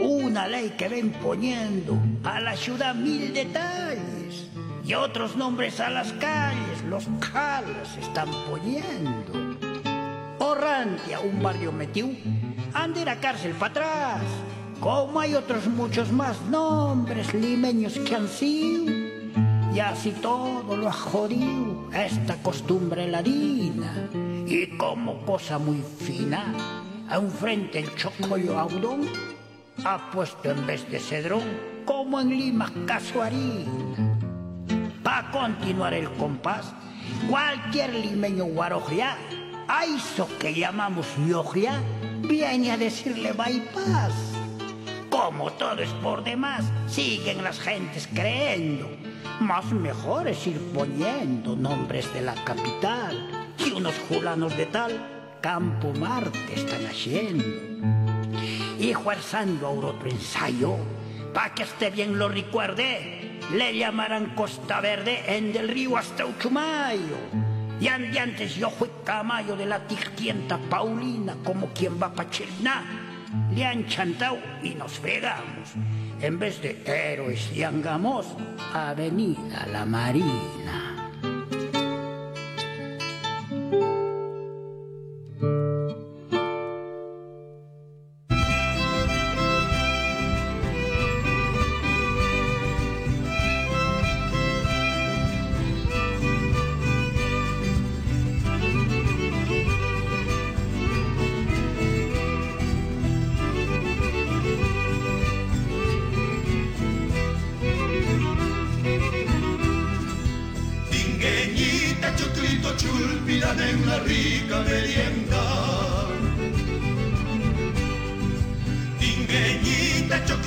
Una ley que ven poniendo a la ciudad mil detalles y otros nombres a las calles, los calas están poniendo. Orrantia, un barrio metió, ande la cárcel para atrás. Como hay otros muchos más nombres limeños que han sido. Y así todo lo ha jodido esta costumbre ladina y como cosa muy fina, a un frente el chocollo audón ha puesto en vez de cedrón, como en Lima, casuarina. Para continuar el compás, cualquier limeño guarojía, a eso que llamamos yogia, viene a decirle bypass. Como todo es por demás, siguen las gentes creyendo. Más mejor es ir poniendo nombres de la capital y unos fulanos de tal Campo Marte están haciendo. Y juerzando a otro ensayo, pa' que esté bien lo recuerde, le llamarán Costa Verde en del río hasta Uchumayo. Y antes yo fui camayo de la tiquienta Paulina, como quien va pa' Chiriná. Le han chantado y nos fregamos. En vez de héroes y angamos, Avenida La Marina.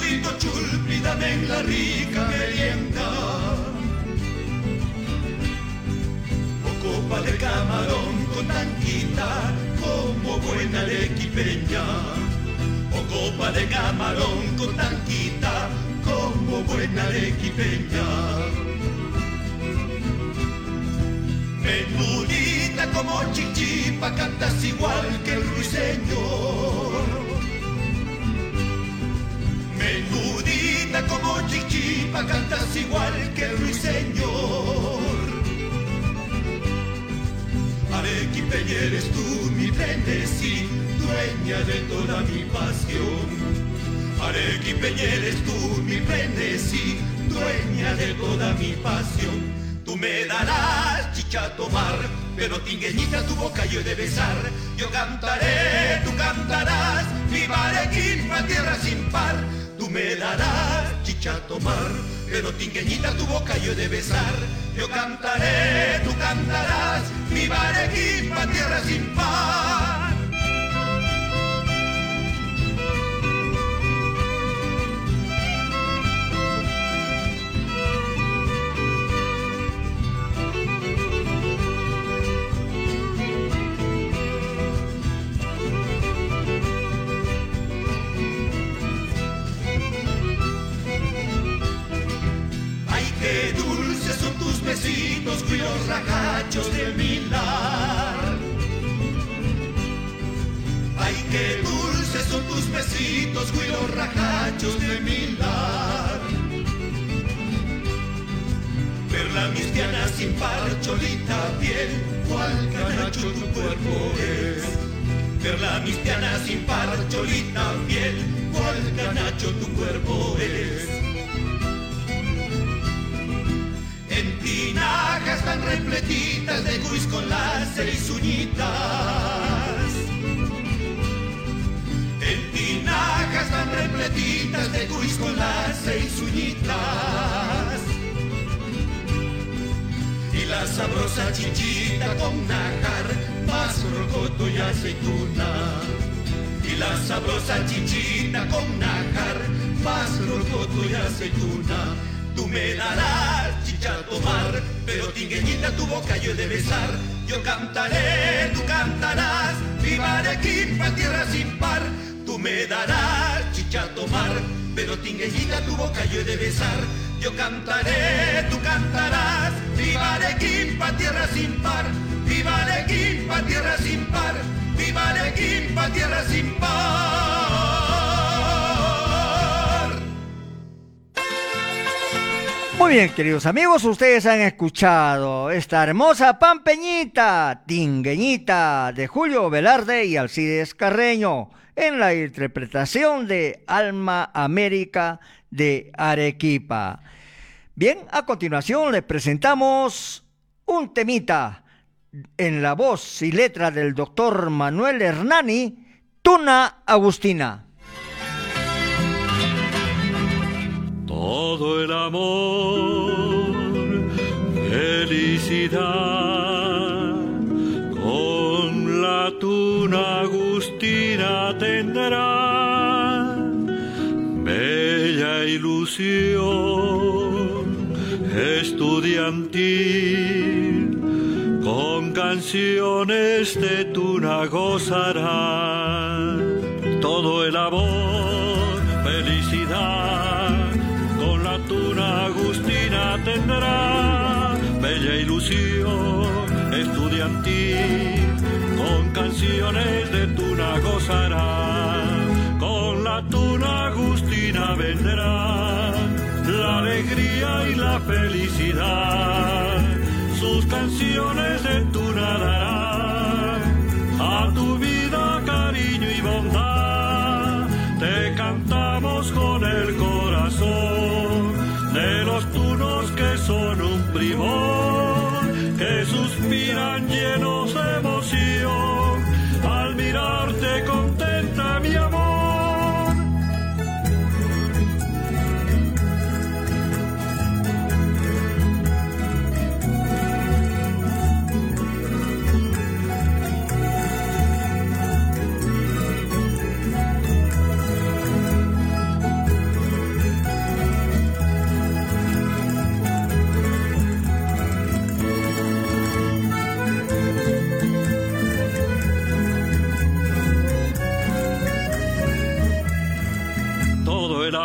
Chulito chulpi, en la rica merienda. O copa de camarón con tanquita, como buena arequipeña. O copa de camarón con tanquita, como buena arequipeña. Menudita como chichipa, cantas igual que el ruiseñor. como Chichipa, cantas igual que el ruiseñor. Arequipeña eres tú mi frenesí, dueña de toda mi pasión. Arequipeña eres tú mi frenesí, dueña de toda mi pasión. Tú me darás chicha a tomar, pero tingueñita tu boca yo he de besar. Yo cantaré, tú cantarás, viva Arequipa, tierra sin par me darás chicha a tomar, pero tingueñita tu boca yo he de besar. Yo cantaré, tú cantarás, mi Arequipa, tierra sin paz. Besitos, cuidos rajachos de milar. Ay, qué dulces son tus besitos, cuidos rajachos de milar. Perla mistiana sin par, cholita piel, cual canacho tu cuerpo es. Perla mistiana sin par, cholita piel, cual canacho tu cuerpo es. Tinajas tan repletitas de cuis con las seis uñitas. En tinajas tan repletitas de cuis con las seis uñitas. Y la sabrosa chichita con nácar, más rocoto y aceituna. Y la sabrosa chichita con nácar, más rocoto y aceituna. Tú me darás chicha a tomar, pero tingueñita tu boca yo he de besar. Yo cantaré, tú cantarás, viva Arequipa, tierra sin par. Tú me darás chicha a tomar, pero tingueñita tu boca yo he de besar. Yo cantaré, tú cantarás, viva Arequipa, tierra sin par. Viva Arequipa, tierra sin par. Viva Arequipa, tierra sin par. Muy bien, queridos amigos, ustedes han escuchado esta hermosa pampeñita, tingueñita de Julio Velarde y Alcides Carreño en la interpretación de Alma América de Arequipa. Bien, a continuación les presentamos un temita en la voz y letra del doctor Manuel Hernani, Tuna Agustina. Todo el amor, felicidad, con la tuna agustina tendrá bella ilusión. Estudiantil, con canciones de tuna gozará. Todo el amor, bella ilusión estudiantil, con canciones de tuna gozará, con la tuna agustina vendrá la alegría y la felicidad, sus canciones de tuna darán a tu vida cariño y bondad, te cantamos con el corazón de los tunos que son un primor,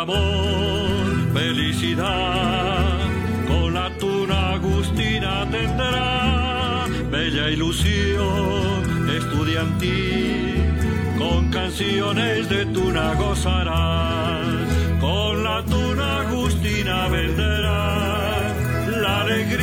amor, felicidad, con la tuna agustina tendrá bella ilusión estudiantil, con canciones de tuna gozarás, con la tuna agustina vendrá la alegría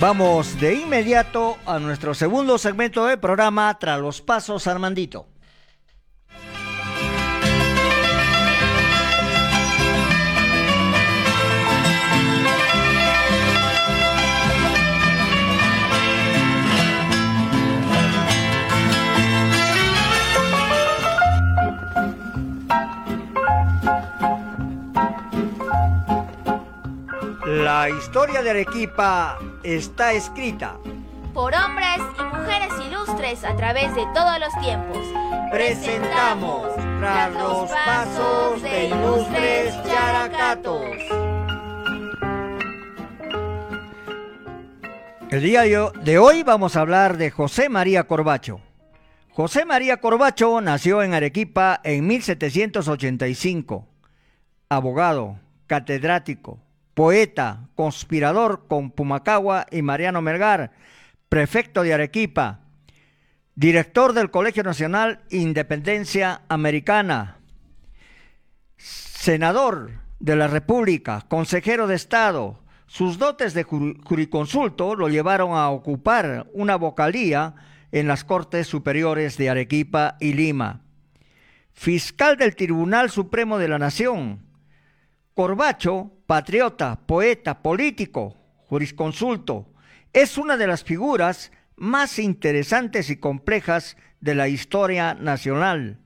Vamos de inmediato a nuestro segundo segmento del programa Tras los Pasos Armandito. La historia de Arequipa está escrita por hombres y mujeres ilustres a través de todos los tiempos. Presentamos tras los pasos de ilustres yaracatos. El día de hoy vamos a hablar de José María Corbacho. José María Corbacho nació en Arequipa en 1785. Abogado, catedrático, poeta, conspirador con Pumacagua y Mariano Melgar, prefecto de Arequipa, director del Colegio Nacional Independencia Americana, senador de la República, consejero de Estado. Sus dotes de juriconsulto lo llevaron a ocupar una vocalía en las Cortes Superiores de Arequipa y Lima. Fiscal del Tribunal Supremo de la Nación, Corbacho, patriota, poeta, político, jurisconsulto, es una de las figuras más interesantes y complejas de la historia nacional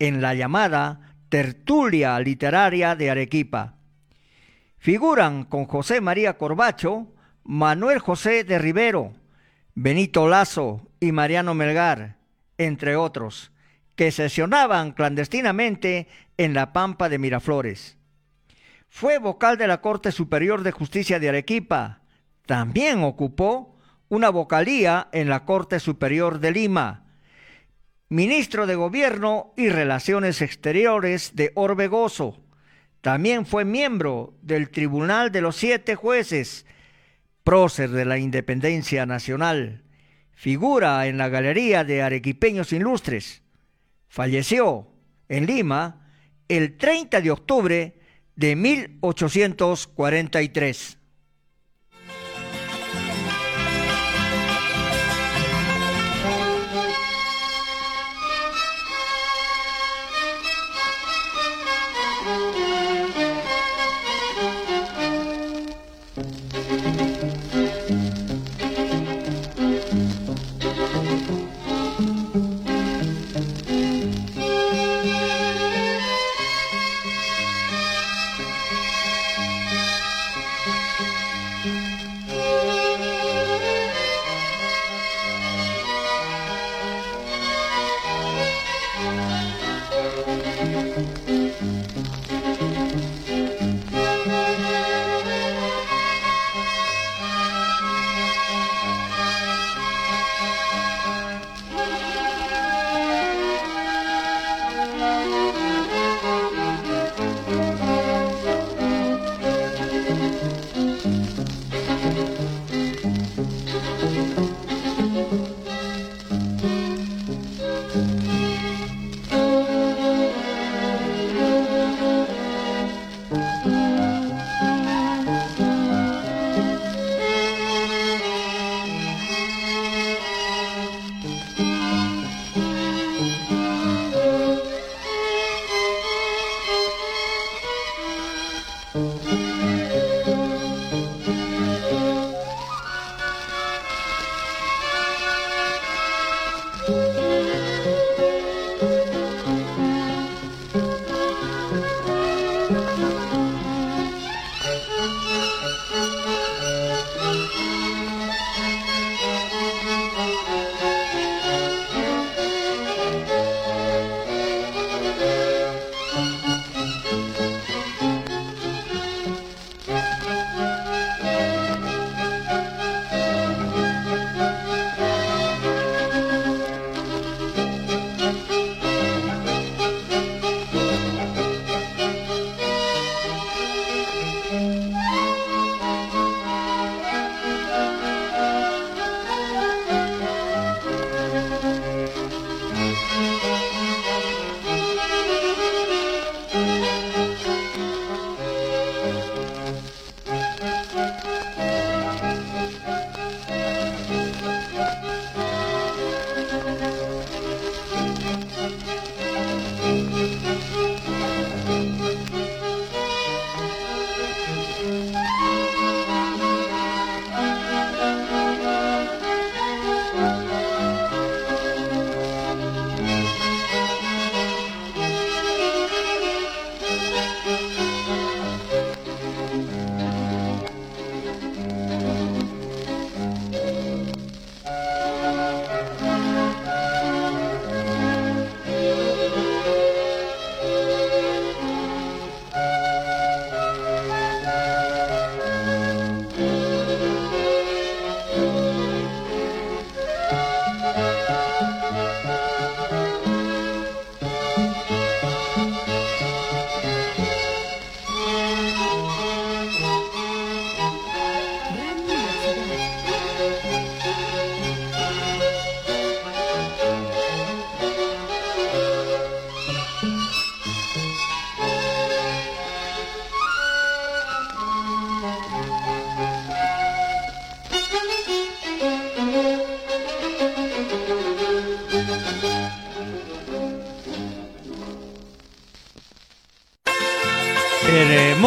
en la llamada tertulia literaria de Arequipa. Figuran con José María Corbacho, Manuel José de Rivero, Benito Lazo y Mariano Melgar, entre otros, que sesionaban clandestinamente en la Pampa de Miraflores. Fue vocal de la Corte Superior de Justicia de Arequipa. También ocupó una vocalía en la Corte Superior de Lima. Ministro de Gobierno y Relaciones Exteriores de Orbegoso. También fue miembro del Tribunal de los Siete Jueces, prócer de la Independencia Nacional. Figura en la Galería de Arequipeños Ilustres. Falleció en Lima el 30 de octubre de 1843.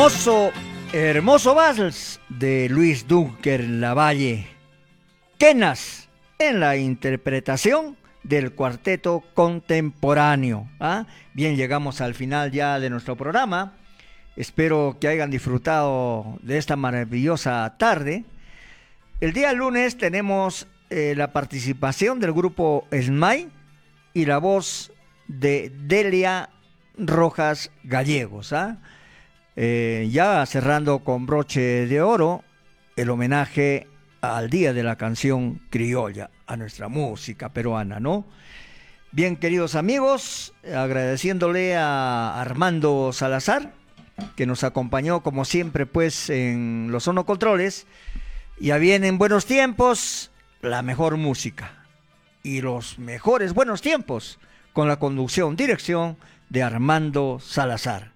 Hermoso, hermoso vals de Luis Dunker Lavalle. Kenas en la interpretación del cuarteto contemporáneo. ¿ah? Bien, llegamos al final ya de nuestro programa. Espero que hayan disfrutado de esta maravillosa tarde. El día lunes tenemos eh, la participación del grupo SMAI y la voz de Delia Rojas Gallegos. ¿ah? Eh, ya cerrando con broche de oro el homenaje al Día de la Canción Criolla, a nuestra música peruana, ¿no? Bien, queridos amigos, agradeciéndole a Armando Salazar, que nos acompañó como siempre, pues, en los sonocontroles. Ya vienen buenos tiempos, la mejor música y los mejores buenos tiempos con la conducción, dirección de Armando Salazar.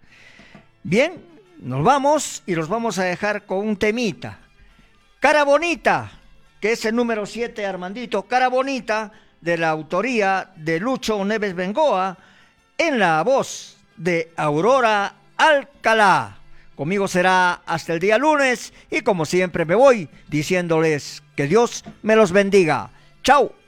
Bien, nos vamos y los vamos a dejar con un temita. Cara Bonita, que es el número 7, Armandito. Cara Bonita, de la autoría de Lucho Neves Bengoa, en la voz de Aurora Alcalá. Conmigo será hasta el día lunes y como siempre me voy diciéndoles que Dios me los bendiga. Chao.